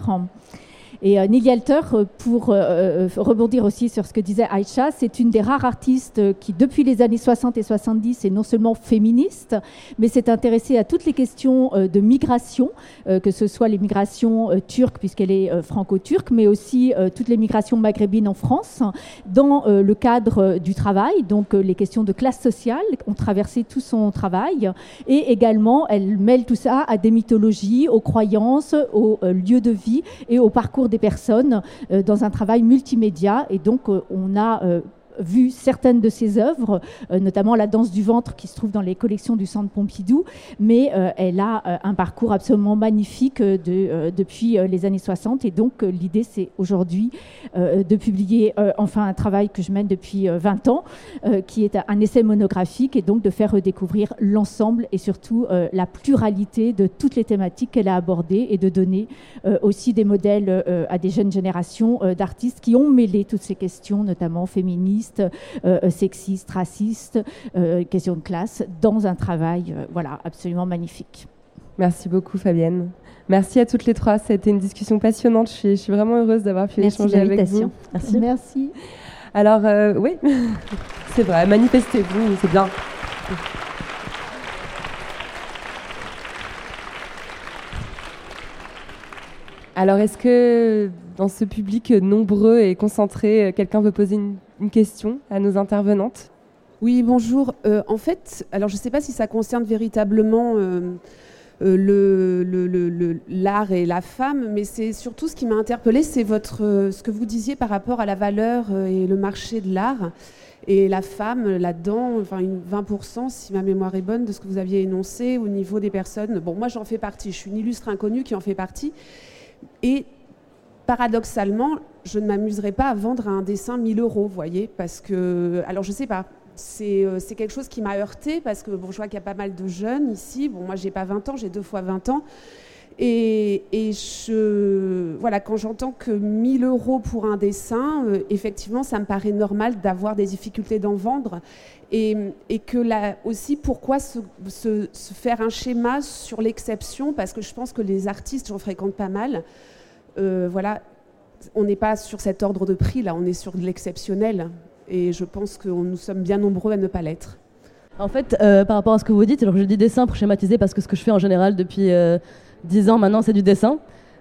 Et euh, Neil Yalter, euh, pour euh, euh, rebondir aussi sur ce que disait Aïcha, c'est une des rares artistes qui, depuis les années 60 et 70, est non seulement féministe, mais s'est intéressée à toutes les questions de migration, que ce soit les migrations turques, puisqu'elle est franco-turque, mais aussi toutes les migrations maghrébines en France, dans le cadre du travail. Donc, les questions de classe sociale ont traversé tout son travail. Et également, elle mêle tout ça à des mythologies, aux croyances, aux lieux de vie et au parcours des personnes euh, dans un travail multimédia. Et donc, euh, on a euh, vu certaines de ses œuvres, euh, notamment la danse du ventre qui se trouve dans les collections du Centre Pompidou, mais euh, elle a euh, un parcours absolument magnifique de, depuis les années 60 et donc l'idée c'est aujourd'hui de publier enfin un travail que je mène depuis 20 ans, qui est un essai monographique et donc de faire redécouvrir l'ensemble et surtout la pluralité de toutes les thématiques qu'elle a abordées et de donner aussi des modèles à des jeunes générations d'artistes qui ont mêlé toutes ces questions, notamment féministes, euh, euh, sexiste, raciste, euh, question de classe, dans un travail voilà, absolument magnifique. Merci beaucoup Fabienne. Merci à toutes les trois. C'était une discussion passionnante. Je suis, vraiment heureuse d'avoir pu échanger avec vous. Merci. Merci. Alors, oui, [laughs] c'est vrai, manifestez-vous, c'est bien. Alors, est-ce que dans ce public nombreux et concentré, quelqu'un veut poser une une question à nos intervenantes Oui, bonjour. Euh, en fait, alors je ne sais pas si ça concerne véritablement euh, euh, l'art et la femme, mais c'est surtout ce qui m'a interpellée, c'est votre, ce que vous disiez par rapport à la valeur et le marché de l'art. Et la femme, là-dedans, enfin une 20%, si ma mémoire est bonne, de ce que vous aviez énoncé au niveau des personnes. Bon, moi j'en fais partie, je suis une illustre inconnue qui en fait partie. Et paradoxalement, je ne m'amuserais pas à vendre un dessin 1000 euros, vous voyez, parce que, alors je sais pas, euh, c'est quelque chose qui m'a heurté parce que bon, je vois qu'il y a pas mal de jeunes ici. Bon, moi, j'ai pas 20 ans, j'ai deux fois 20 ans. Et, je, voilà, quand j'entends que 1000 euros pour un dessin, euh, effectivement, ça me paraît normal d'avoir des difficultés d'en vendre. Et, que là aussi, pourquoi se, se, faire un schéma sur l'exception? Parce que je pense que les artistes, j'en fréquente pas mal, euh, voilà, on n'est pas sur cet ordre de prix, là, on est sur de l'exceptionnel. Et je pense que nous sommes bien nombreux à ne pas l'être. En fait, euh, par rapport à ce que vous dites, alors je dis dessin pour schématiser parce que ce que je fais en général depuis euh, dix 10 ans maintenant, c'est du dessin.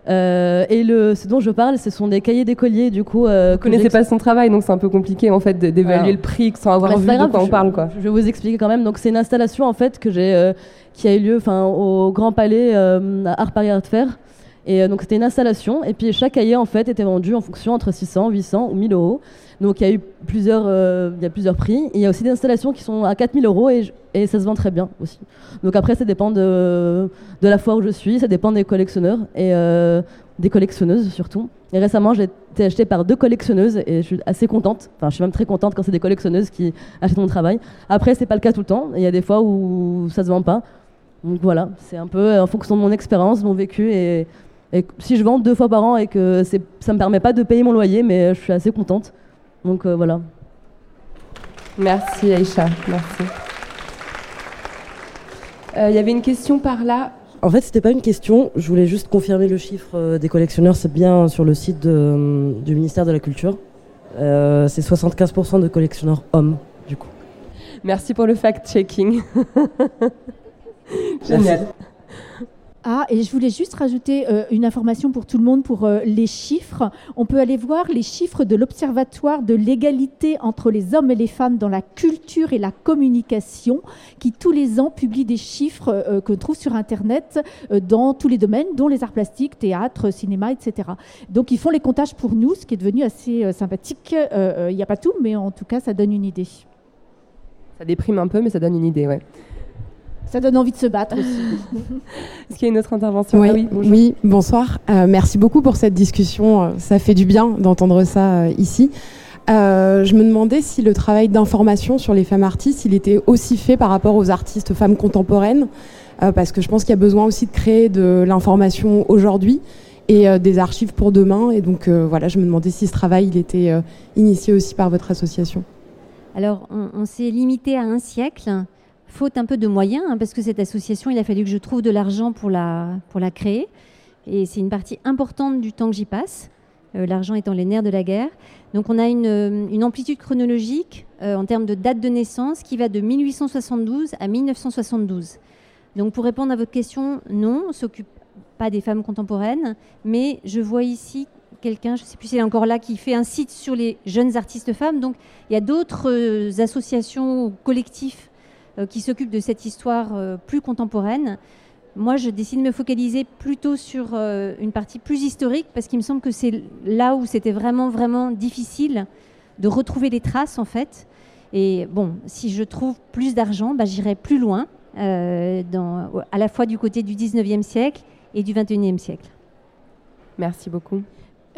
et le, ce dont je parle, ce sont des cahiers d'écoliers, du coup. Euh, vous connaissez pas son travail, donc c'est un peu compliqué en fait d'évaluer le prix sans avoir vu de quoi on parle, quoi. Je vais vous expliquer quand même. Donc c'est une installation en fait que j'ai, qui a eu lieu, enfin, au Grand Palais à Art Paris Art Fair. Et euh, donc c'était une installation, et puis chaque cahier en fait était vendu en fonction entre 600, 800 ou 1000 euros. Donc il y a eu plusieurs, euh, y a plusieurs prix. il y a aussi des installations qui sont à 4000 euros et, et, ça se vend très bien aussi. Donc après ça dépend de, de la foire où je suis, ça dépend des collectionneurs et euh, des collectionneuses surtout. Et récemment j'ai été achetée par deux collectionneuses et je suis assez contente. Enfin je suis même très contente quand c'est des collectionneuses qui achètent mon travail. Après c'est pas le cas tout le temps. Il y a des fois où ça se vend pas. Donc voilà, c'est un peu en fonction de mon expérience, mon vécu et et si je vends deux fois par an et que ça me permet pas de payer mon loyer, mais je suis assez contente. Donc euh, voilà. Merci Aïcha, merci. Euh, il y avait une question par là. En fait, c'était pas une question. Je voulais juste confirmer le chiffre euh, des collectionneurs. C'est bien sur le site du ministère de la Culture. c'est 75% de collectionneurs hommes, du coup. Merci pour le fact-checking. [laughs] Génial. Ah, et je voulais juste rajouter euh, une information pour tout le monde pour euh, les chiffres. On peut aller voir les chiffres de l'Observatoire de l'égalité entre les hommes et les femmes dans la culture et la communication, qui tous les ans publie des chiffres euh, que trouve sur Internet dans tous les domaines, dont les arts plastiques, théâtre, cinéma, etc. Donc ils font les comptages pour nous, ce qui est devenu assez sympathique. Il n'y a pas tout, mais en tout cas, ça donne une idée. Ça déprime un peu, mais ça donne une idée, ouais. Ça donne envie de se battre aussi. [laughs] Est-ce qu'il y a une autre intervention Oui, ah oui, bonsoir. Euh, merci beaucoup pour cette discussion. Euh, ça fait du bien d'entendre ça euh, ici. je me demandais si le travail d'information sur les femmes artistes, il était aussi fait par rapport aux artistes femmes contemporaines, parce que je pense qu'il y a besoin aussi de créer de l'information aujourd'hui et des archives pour demain. Et donc voilà, je me demandais si ce travail, il était initié aussi par votre association. Alors, on s'est limité à un siècle faute un peu de moyens, hein, parce que cette association, il a fallu que je trouve de l'argent pour la, pour la créer. Et c'est une partie importante du temps que j'y passe, euh, l'argent étant les nerfs de la guerre. Donc on a une, euh, une amplitude chronologique euh, en termes de date de naissance qui va de 1872 à 1972. Donc pour répondre à votre question, non, on s'occupe pas des femmes contemporaines, mais je vois ici quelqu'un, je ne sais plus s'il est encore là, qui fait un site sur les jeunes artistes femmes. Donc il y a d'autres associations ou collectifs qui s'occupe de cette histoire euh, plus contemporaine. Moi, je décide de me focaliser plutôt sur euh, une partie plus historique parce qu'il me semble que c'est là où c'était vraiment, vraiment difficile de retrouver les traces en fait. Et bon, si je trouve plus d'argent, bah, j'irai plus loin, à la fois du côté du 19e siècle et du 21e siècle. Merci beaucoup.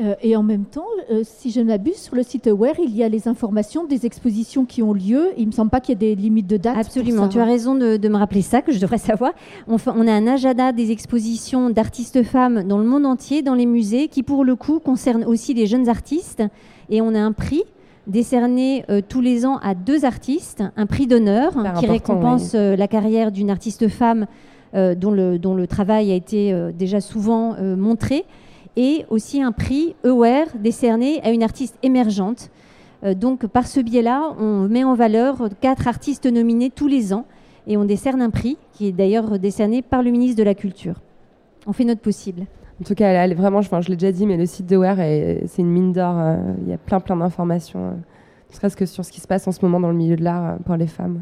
Euh, et en même temps, euh, si je ne m'abuse, sur le site Aware, il y a les informations des expositions qui ont lieu. Il ne me semble pas qu'il y ait des limites de date. Absolument, tu as raison de, me rappeler ça, que je devrais [laughs] savoir. On, on, a un agenda des expositions d'artistes femmes dans le monde entier, dans les musées, qui pour le coup concerne aussi les jeunes artistes. Et on a un prix décerné euh, tous les ans à deux artistes, un prix d'honneur qui récompense la carrière d'une artiste femme dont, le, dont le travail a été déjà souvent montré et aussi un prix EWARE décerné à une artiste émergente. Euh, donc par ce biais-là, on met en valeur quatre artistes nominés tous les ans et on décerne un prix qui est d'ailleurs décerné par le ministre de la Culture. On fait notre possible. En tout cas, elle, vraiment, je, je l'ai déjà dit, mais le site de c'est une mine d'or. Euh, il y a plein, plein d'informations, euh, ne serait-ce que sur ce qui se passe en ce moment dans le milieu de l'art pour les femmes.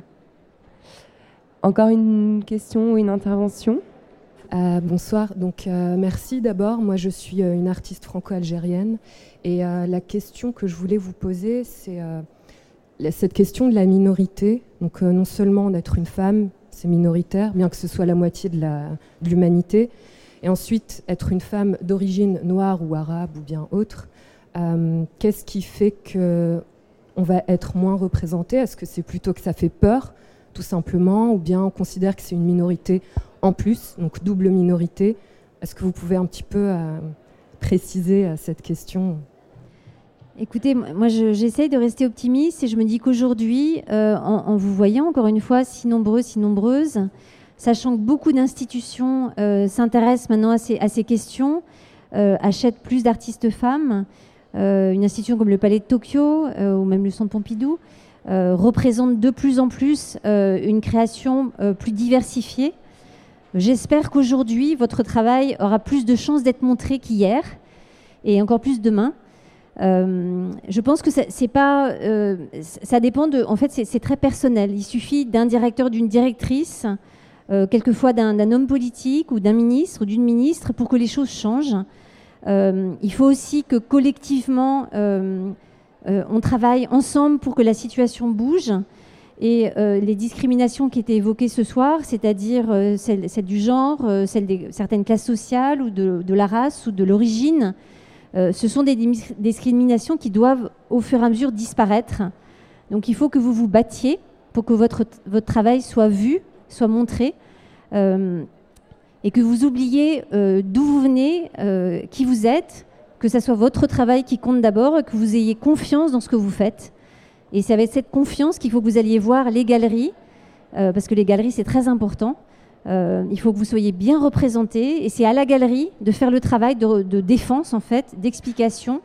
Encore une question ou une intervention? Euh, bonsoir, donc euh, merci d'abord. Moi je suis euh, une artiste franco-algérienne et la question que je voulais vous poser c'est cette question de la minorité. Donc non seulement d'être une femme, c'est minoritaire, bien que ce soit la moitié de l'humanité, et ensuite être une femme d'origine noire ou arabe ou bien autre. Qu'est-ce qui fait que on va être moins représenté Est-ce que c'est plutôt que ça fait peur tout simplement, ou bien on considère que c'est une minorité en plus, donc double minorité. Est-ce que vous pouvez un petit peu euh, préciser euh, cette question? Écoutez, moi j'essaye de rester optimiste et je me dis qu'aujourd'hui, euh, en, vous voyant encore une fois si nombreux, si nombreuses, sachant que beaucoup d'institutions s'intéressent maintenant à ces, à ces questions, achètent plus d'artistes femmes, une institution comme le Palais de Tokyo ou même le Centre Pompidou, représente de plus en plus une création plus diversifiée J'espère qu'aujourd'hui, votre travail aura plus de chances d'être montré qu'hier, et encore plus demain. Euh, je pense que c'est pas, euh, ça dépend de. En fait, c'est très personnel. Il suffit d'un directeur, d'une directrice, euh, quelquefois d'un homme politique ou d'un ministre ou d'une ministre pour que les choses changent. il faut aussi que collectivement, on travaille ensemble pour que la situation bouge. Et euh, les discriminations qui étaient évoquées ce soir, c'est-à-dire euh, celle, du genre, euh, celle de certaines classes sociales ou de, la race ou de l'origine, ce sont des discriminations qui doivent au fur et à mesure disparaître. Donc il faut que vous vous battiez pour que votre, votre travail soit vu, soit montré, et que vous oubliez d'où vous venez, qui vous êtes, que ce soit votre travail qui compte d'abord, que vous ayez confiance dans ce que vous faites. Et c'est avec cette confiance qu'il faut que vous alliez voir les galeries, euh, parce que les galeries, c'est très important. Euh, il faut que vous soyez bien représentés. Et c'est à la galerie de faire le travail de, défense, en fait, d'explication.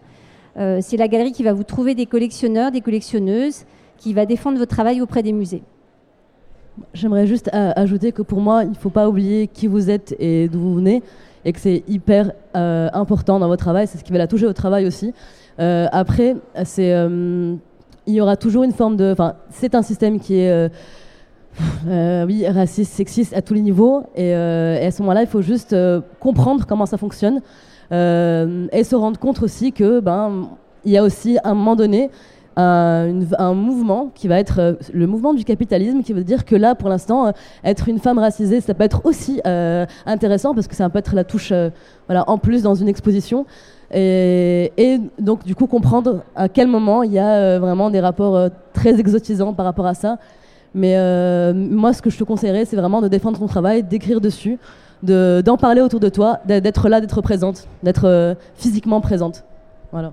Euh, c'est la galerie qui va vous trouver des collectionneurs, des collectionneuses, qui va défendre votre travail auprès des musées. J'aimerais juste ajouter que pour moi, il ne faut pas oublier qui vous êtes et d'où vous venez, et que c'est hyper important dans votre travail. C'est ce qui va la toucher au travail aussi. après, c'est il y aura toujours une forme de. Enfin, c'est un système qui est. Euh, euh, oui, raciste, sexiste à tous les niveaux. Et, euh, à ce moment-là, il faut juste comprendre comment ça fonctionne et se rendre compte aussi que ben il y a aussi un moment donné un, mouvement qui va être le mouvement du capitalisme, qui veut dire que là, pour l'instant, être une femme racisée, ça peut être aussi intéressant parce que ça peut être la touche, voilà, en plus dans une exposition. Et, donc, du coup, comprendre à quel moment il y a euh, vraiment des rapports euh, très exotisants par rapport à ça. Mais euh, moi, ce que je te conseillerais, c'est vraiment de défendre ton travail, d'écrire dessus, d'en parler autour de toi, d'être là, d'être présente, d'être physiquement présente. Voilà.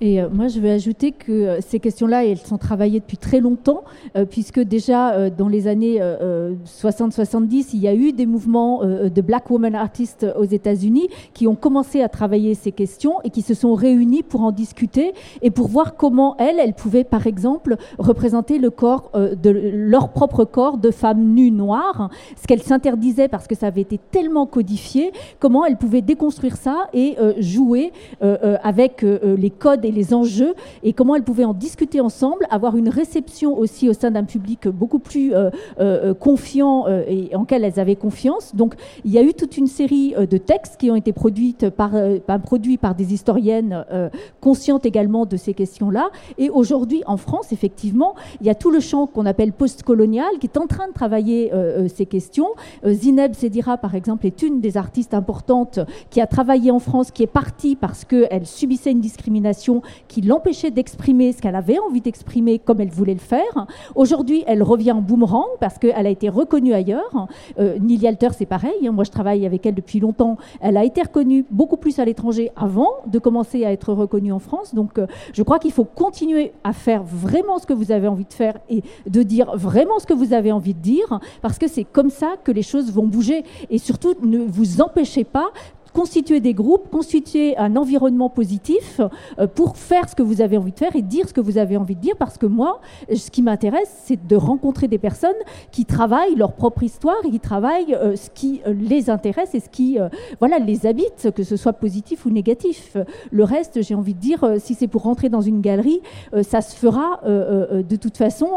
Et euh, moi, je vais ajouter que euh, ces questions-là, elles sont travaillées depuis très longtemps, euh, puisque déjà dans les années 60-70, il y a eu des mouvements de Black Women Artists aux États-Unis qui ont commencé à travailler ces questions et qui se sont réunis pour en discuter et pour voir comment elles, elles pouvaient, par exemple, représenter le corps de leur propre corps de femmes nues noires, ce qu'elles s'interdisaient parce que ça avait été tellement codifié, comment elles pouvaient déconstruire ça et jouer avec les codes les enjeux et comment elles pouvaient en discuter ensemble, avoir une réception aussi au sein d'un public beaucoup plus confiant et en quel elles avaient confiance. Donc il y a eu toute une série de textes qui ont été produits par, produits par des historiennes conscientes également de ces questions-là. Et aujourd'hui, en France, effectivement, il y a tout le champ qu'on appelle postcolonial qui est en train de travailler ces questions. Zineb Sedira, par exemple, est une des artistes importantes qui a travaillé en France, qui est partie parce qu'elle subissait une discrimination qui l'empêchait d'exprimer ce qu'elle avait envie d'exprimer comme elle voulait le faire. Aujourd'hui, elle revient en boomerang parce qu'elle a été reconnue ailleurs. Euh, Nili Alter, c'est pareil. Hein. Moi, je travaille avec elle depuis longtemps. Elle a été reconnue beaucoup plus à l'étranger avant de commencer à être reconnue en France. Donc, euh, je crois qu'il faut continuer à faire vraiment ce que vous avez envie de faire et de dire vraiment ce que vous avez envie de dire parce que c'est comme ça que les choses vont bouger. Et surtout, ne vous empêchez pas constituer des groupes, constituer un environnement positif euh, pour faire ce que vous avez envie de faire et dire ce que vous avez envie de dire parce que moi, ce qui m'intéresse, c'est de rencontrer des personnes qui travaillent leur propre histoire et qui travaillent euh, ce qui euh, les intéresse et ce qui voilà, les habite, que ce soit positif ou négatif. Le reste, j'ai envie de dire, si c'est pour rentrer dans une galerie, ça se fera de toute façon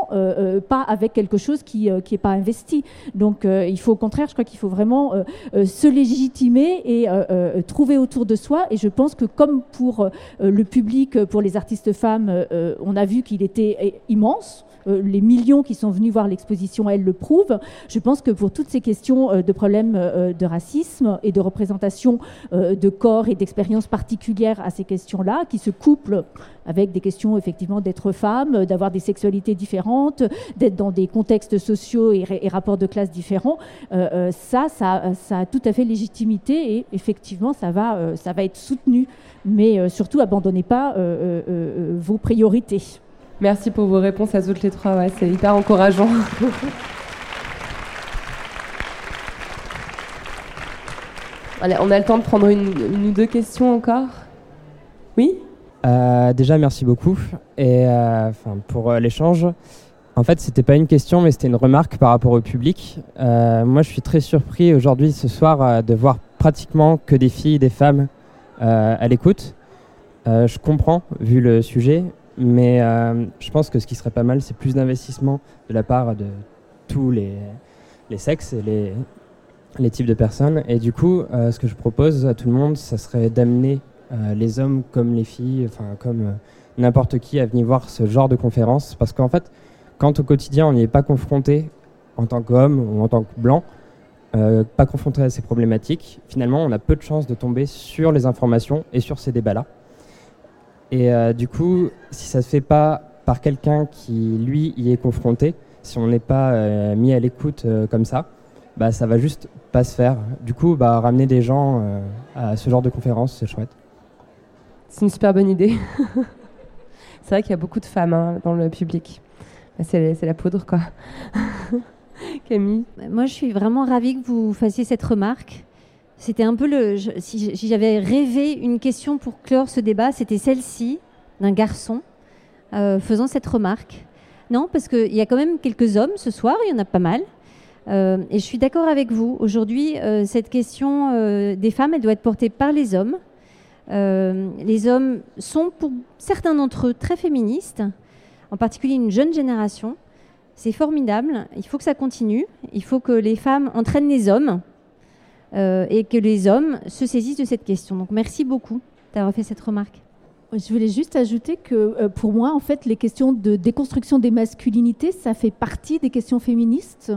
pas avec quelque chose qui n'est pas investi. Donc il faut au contraire, je crois qu'il faut vraiment se légitimer et euh, trouver autour de soi. Et je pense que comme pour euh, le public, pour les artistes femmes, euh, on a vu qu'il était immense. Les millions qui sont venus voir l'exposition, elle le prouvent. Je pense que pour toutes ces questions de problèmes de racisme et de représentation de corps et d'expériences particulières à ces questions-là, qui se couplent avec des questions effectivement d'être femme, d'avoir des sexualités différentes, d'être dans des contextes sociaux et, rapports de classe différents, euh, euh, ça, a tout à fait légitimité et effectivement ça va, euh, ça va être soutenu. Mais surtout, abandonnez pas vos priorités. Merci pour vos réponses à toutes les trois, ouais, c'est hyper encourageant. [laughs] Allez, on a le temps de prendre une, une ou deux questions encore? Oui? Euh, déjà, merci beaucoup et euh, pour euh, l'échange. En fait, c'était pas une question, mais c'était une remarque par rapport au public. moi, je suis très surpris aujourd'hui, ce soir, de voir pratiquement que des filles et des femmes à l'écoute. je comprends, vu le sujet, mais je pense que ce qui serait pas mal, c'est plus d'investissement de la part de tous les, sexes et les, types de personnes. Et du coup, ce que je propose à tout le monde, ça serait d'amener euh, les hommes comme les filles, enfin comme euh, n'importe qui à venir voir ce genre de conférence. Parce qu'en fait, quand au quotidien on n'y est pas confronté en tant qu'homme ou en tant que blanc, euh, pas confronté à ces problématiques, finalement on a peu de chances de tomber sur les informations et sur ces débats-là. Et du coup, si ça se fait pas par quelqu'un qui lui y est confronté, si on n'est pas mis à l'écoute comme ça, bah ça va juste pas se faire. Du coup, bah, ramener des gens à ce genre de conférence, c'est chouette. C'est une super bonne idée. [laughs] c'est vrai qu'il y a beaucoup de femmes hein, dans le public. Bah, c'est la poudre, quoi. [laughs] Camille? Moi, je suis vraiment ravie que vous fassiez cette remarque. C'était un peu le. si, j'avais rêvé une question pour clore ce débat, c'était celle-ci, d'un garçon euh, faisant cette remarque. Non, parce qu'il y a quand même quelques hommes ce soir, il y en a pas mal. Euh, et je suis d'accord avec vous. Aujourd'hui, euh, cette question des femmes, elle doit être portée par les hommes. Les hommes sont pour certains d'entre eux très féministes, en particulier une jeune génération. C'est formidable, il faut que ça continue, il faut que les femmes entraînent les hommes et que les hommes se saisissent de cette question. Donc merci beaucoup d'avoir fait cette remarque. Je voulais juste ajouter que euh, pour moi, en fait, les questions de déconstruction des masculinités, ça fait partie des questions féministes.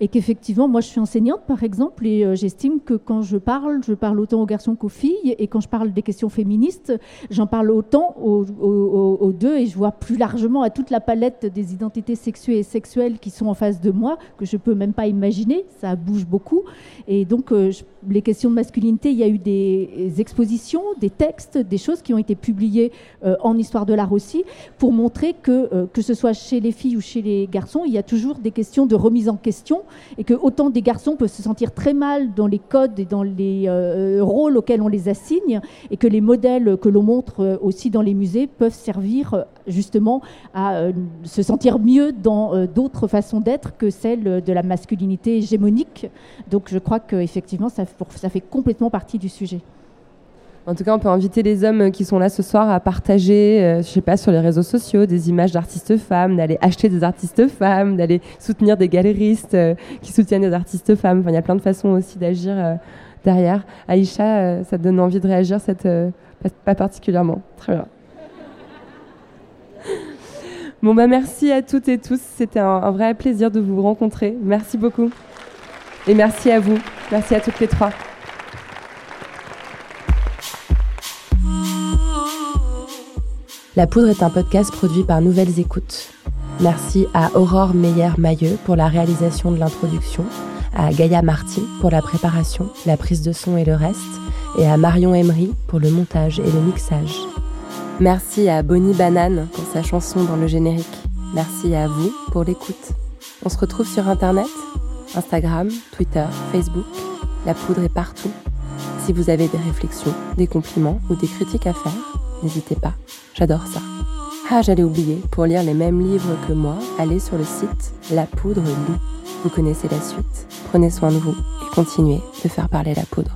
Et qu'effectivement, moi je suis enseignante par exemple, et euh, j'estime que quand je parle, je parle autant aux garçons qu'aux filles, et quand je parle des questions féministes, j'en parle autant aux, deux, et je vois plus largement à toute la palette des identités sexuées et sexuelles qui sont en face de moi, que je peux même pas imaginer, ça bouge beaucoup, et donc euh, les questions de masculinité, il y a eu des expositions, des textes, des choses qui ont été publiées euh, en histoire de l'art aussi, pour montrer que, que ce soit chez les filles ou chez les garçons, il y a toujours des questions de remise en question et que autant des garçons peuvent se sentir très mal dans les codes et dans les euh, rôles auxquels on les assigne, et que les modèles que l'on montre euh, aussi dans les musées peuvent servir euh, justement à se sentir mieux dans d'autres façons d'être que celle de la masculinité hégémonique. Donc je crois qu'effectivement, ça, ça fait complètement partie du sujet. En tout cas, on peut inviter les hommes qui sont là ce soir à partager, euh, je sais pas, sur les réseaux sociaux, des images d'artistes femmes, d'aller acheter des artistes femmes, d'aller soutenir des galéristes euh, qui soutiennent des artistes femmes. Il y a plein de façons aussi d'agir euh, derrière. Aïcha, ça te donne envie de réagir cette, pas particulièrement. Très bien. [laughs] Bon, bah merci à toutes et tous. C'était un vrai plaisir de vous rencontrer. Merci beaucoup. Et merci à vous. Merci à toutes les trois. La Poudre est un podcast produit par Nouvelles Écoutes. Merci à Aurore Meyer-Mailleux pour la réalisation de l'introduction, à Gaïa Marty pour la préparation, la prise de son et le reste, et à Marion Emery pour le montage et le mixage. Merci à Bonnie Banane pour sa chanson dans le générique. Merci à vous pour l'écoute. On se retrouve sur Internet, Instagram, Twitter, Facebook. La poudre est partout. Si vous avez des réflexions, des compliments ou des critiques à faire, n'hésitez pas. J'adore ça. Ah, j'allais oublier, pour lire les mêmes livres que moi, allez sur le site La Poudre Loup. Vous connaissez la suite. Prenez soin de vous et continuez de faire parler la poudre.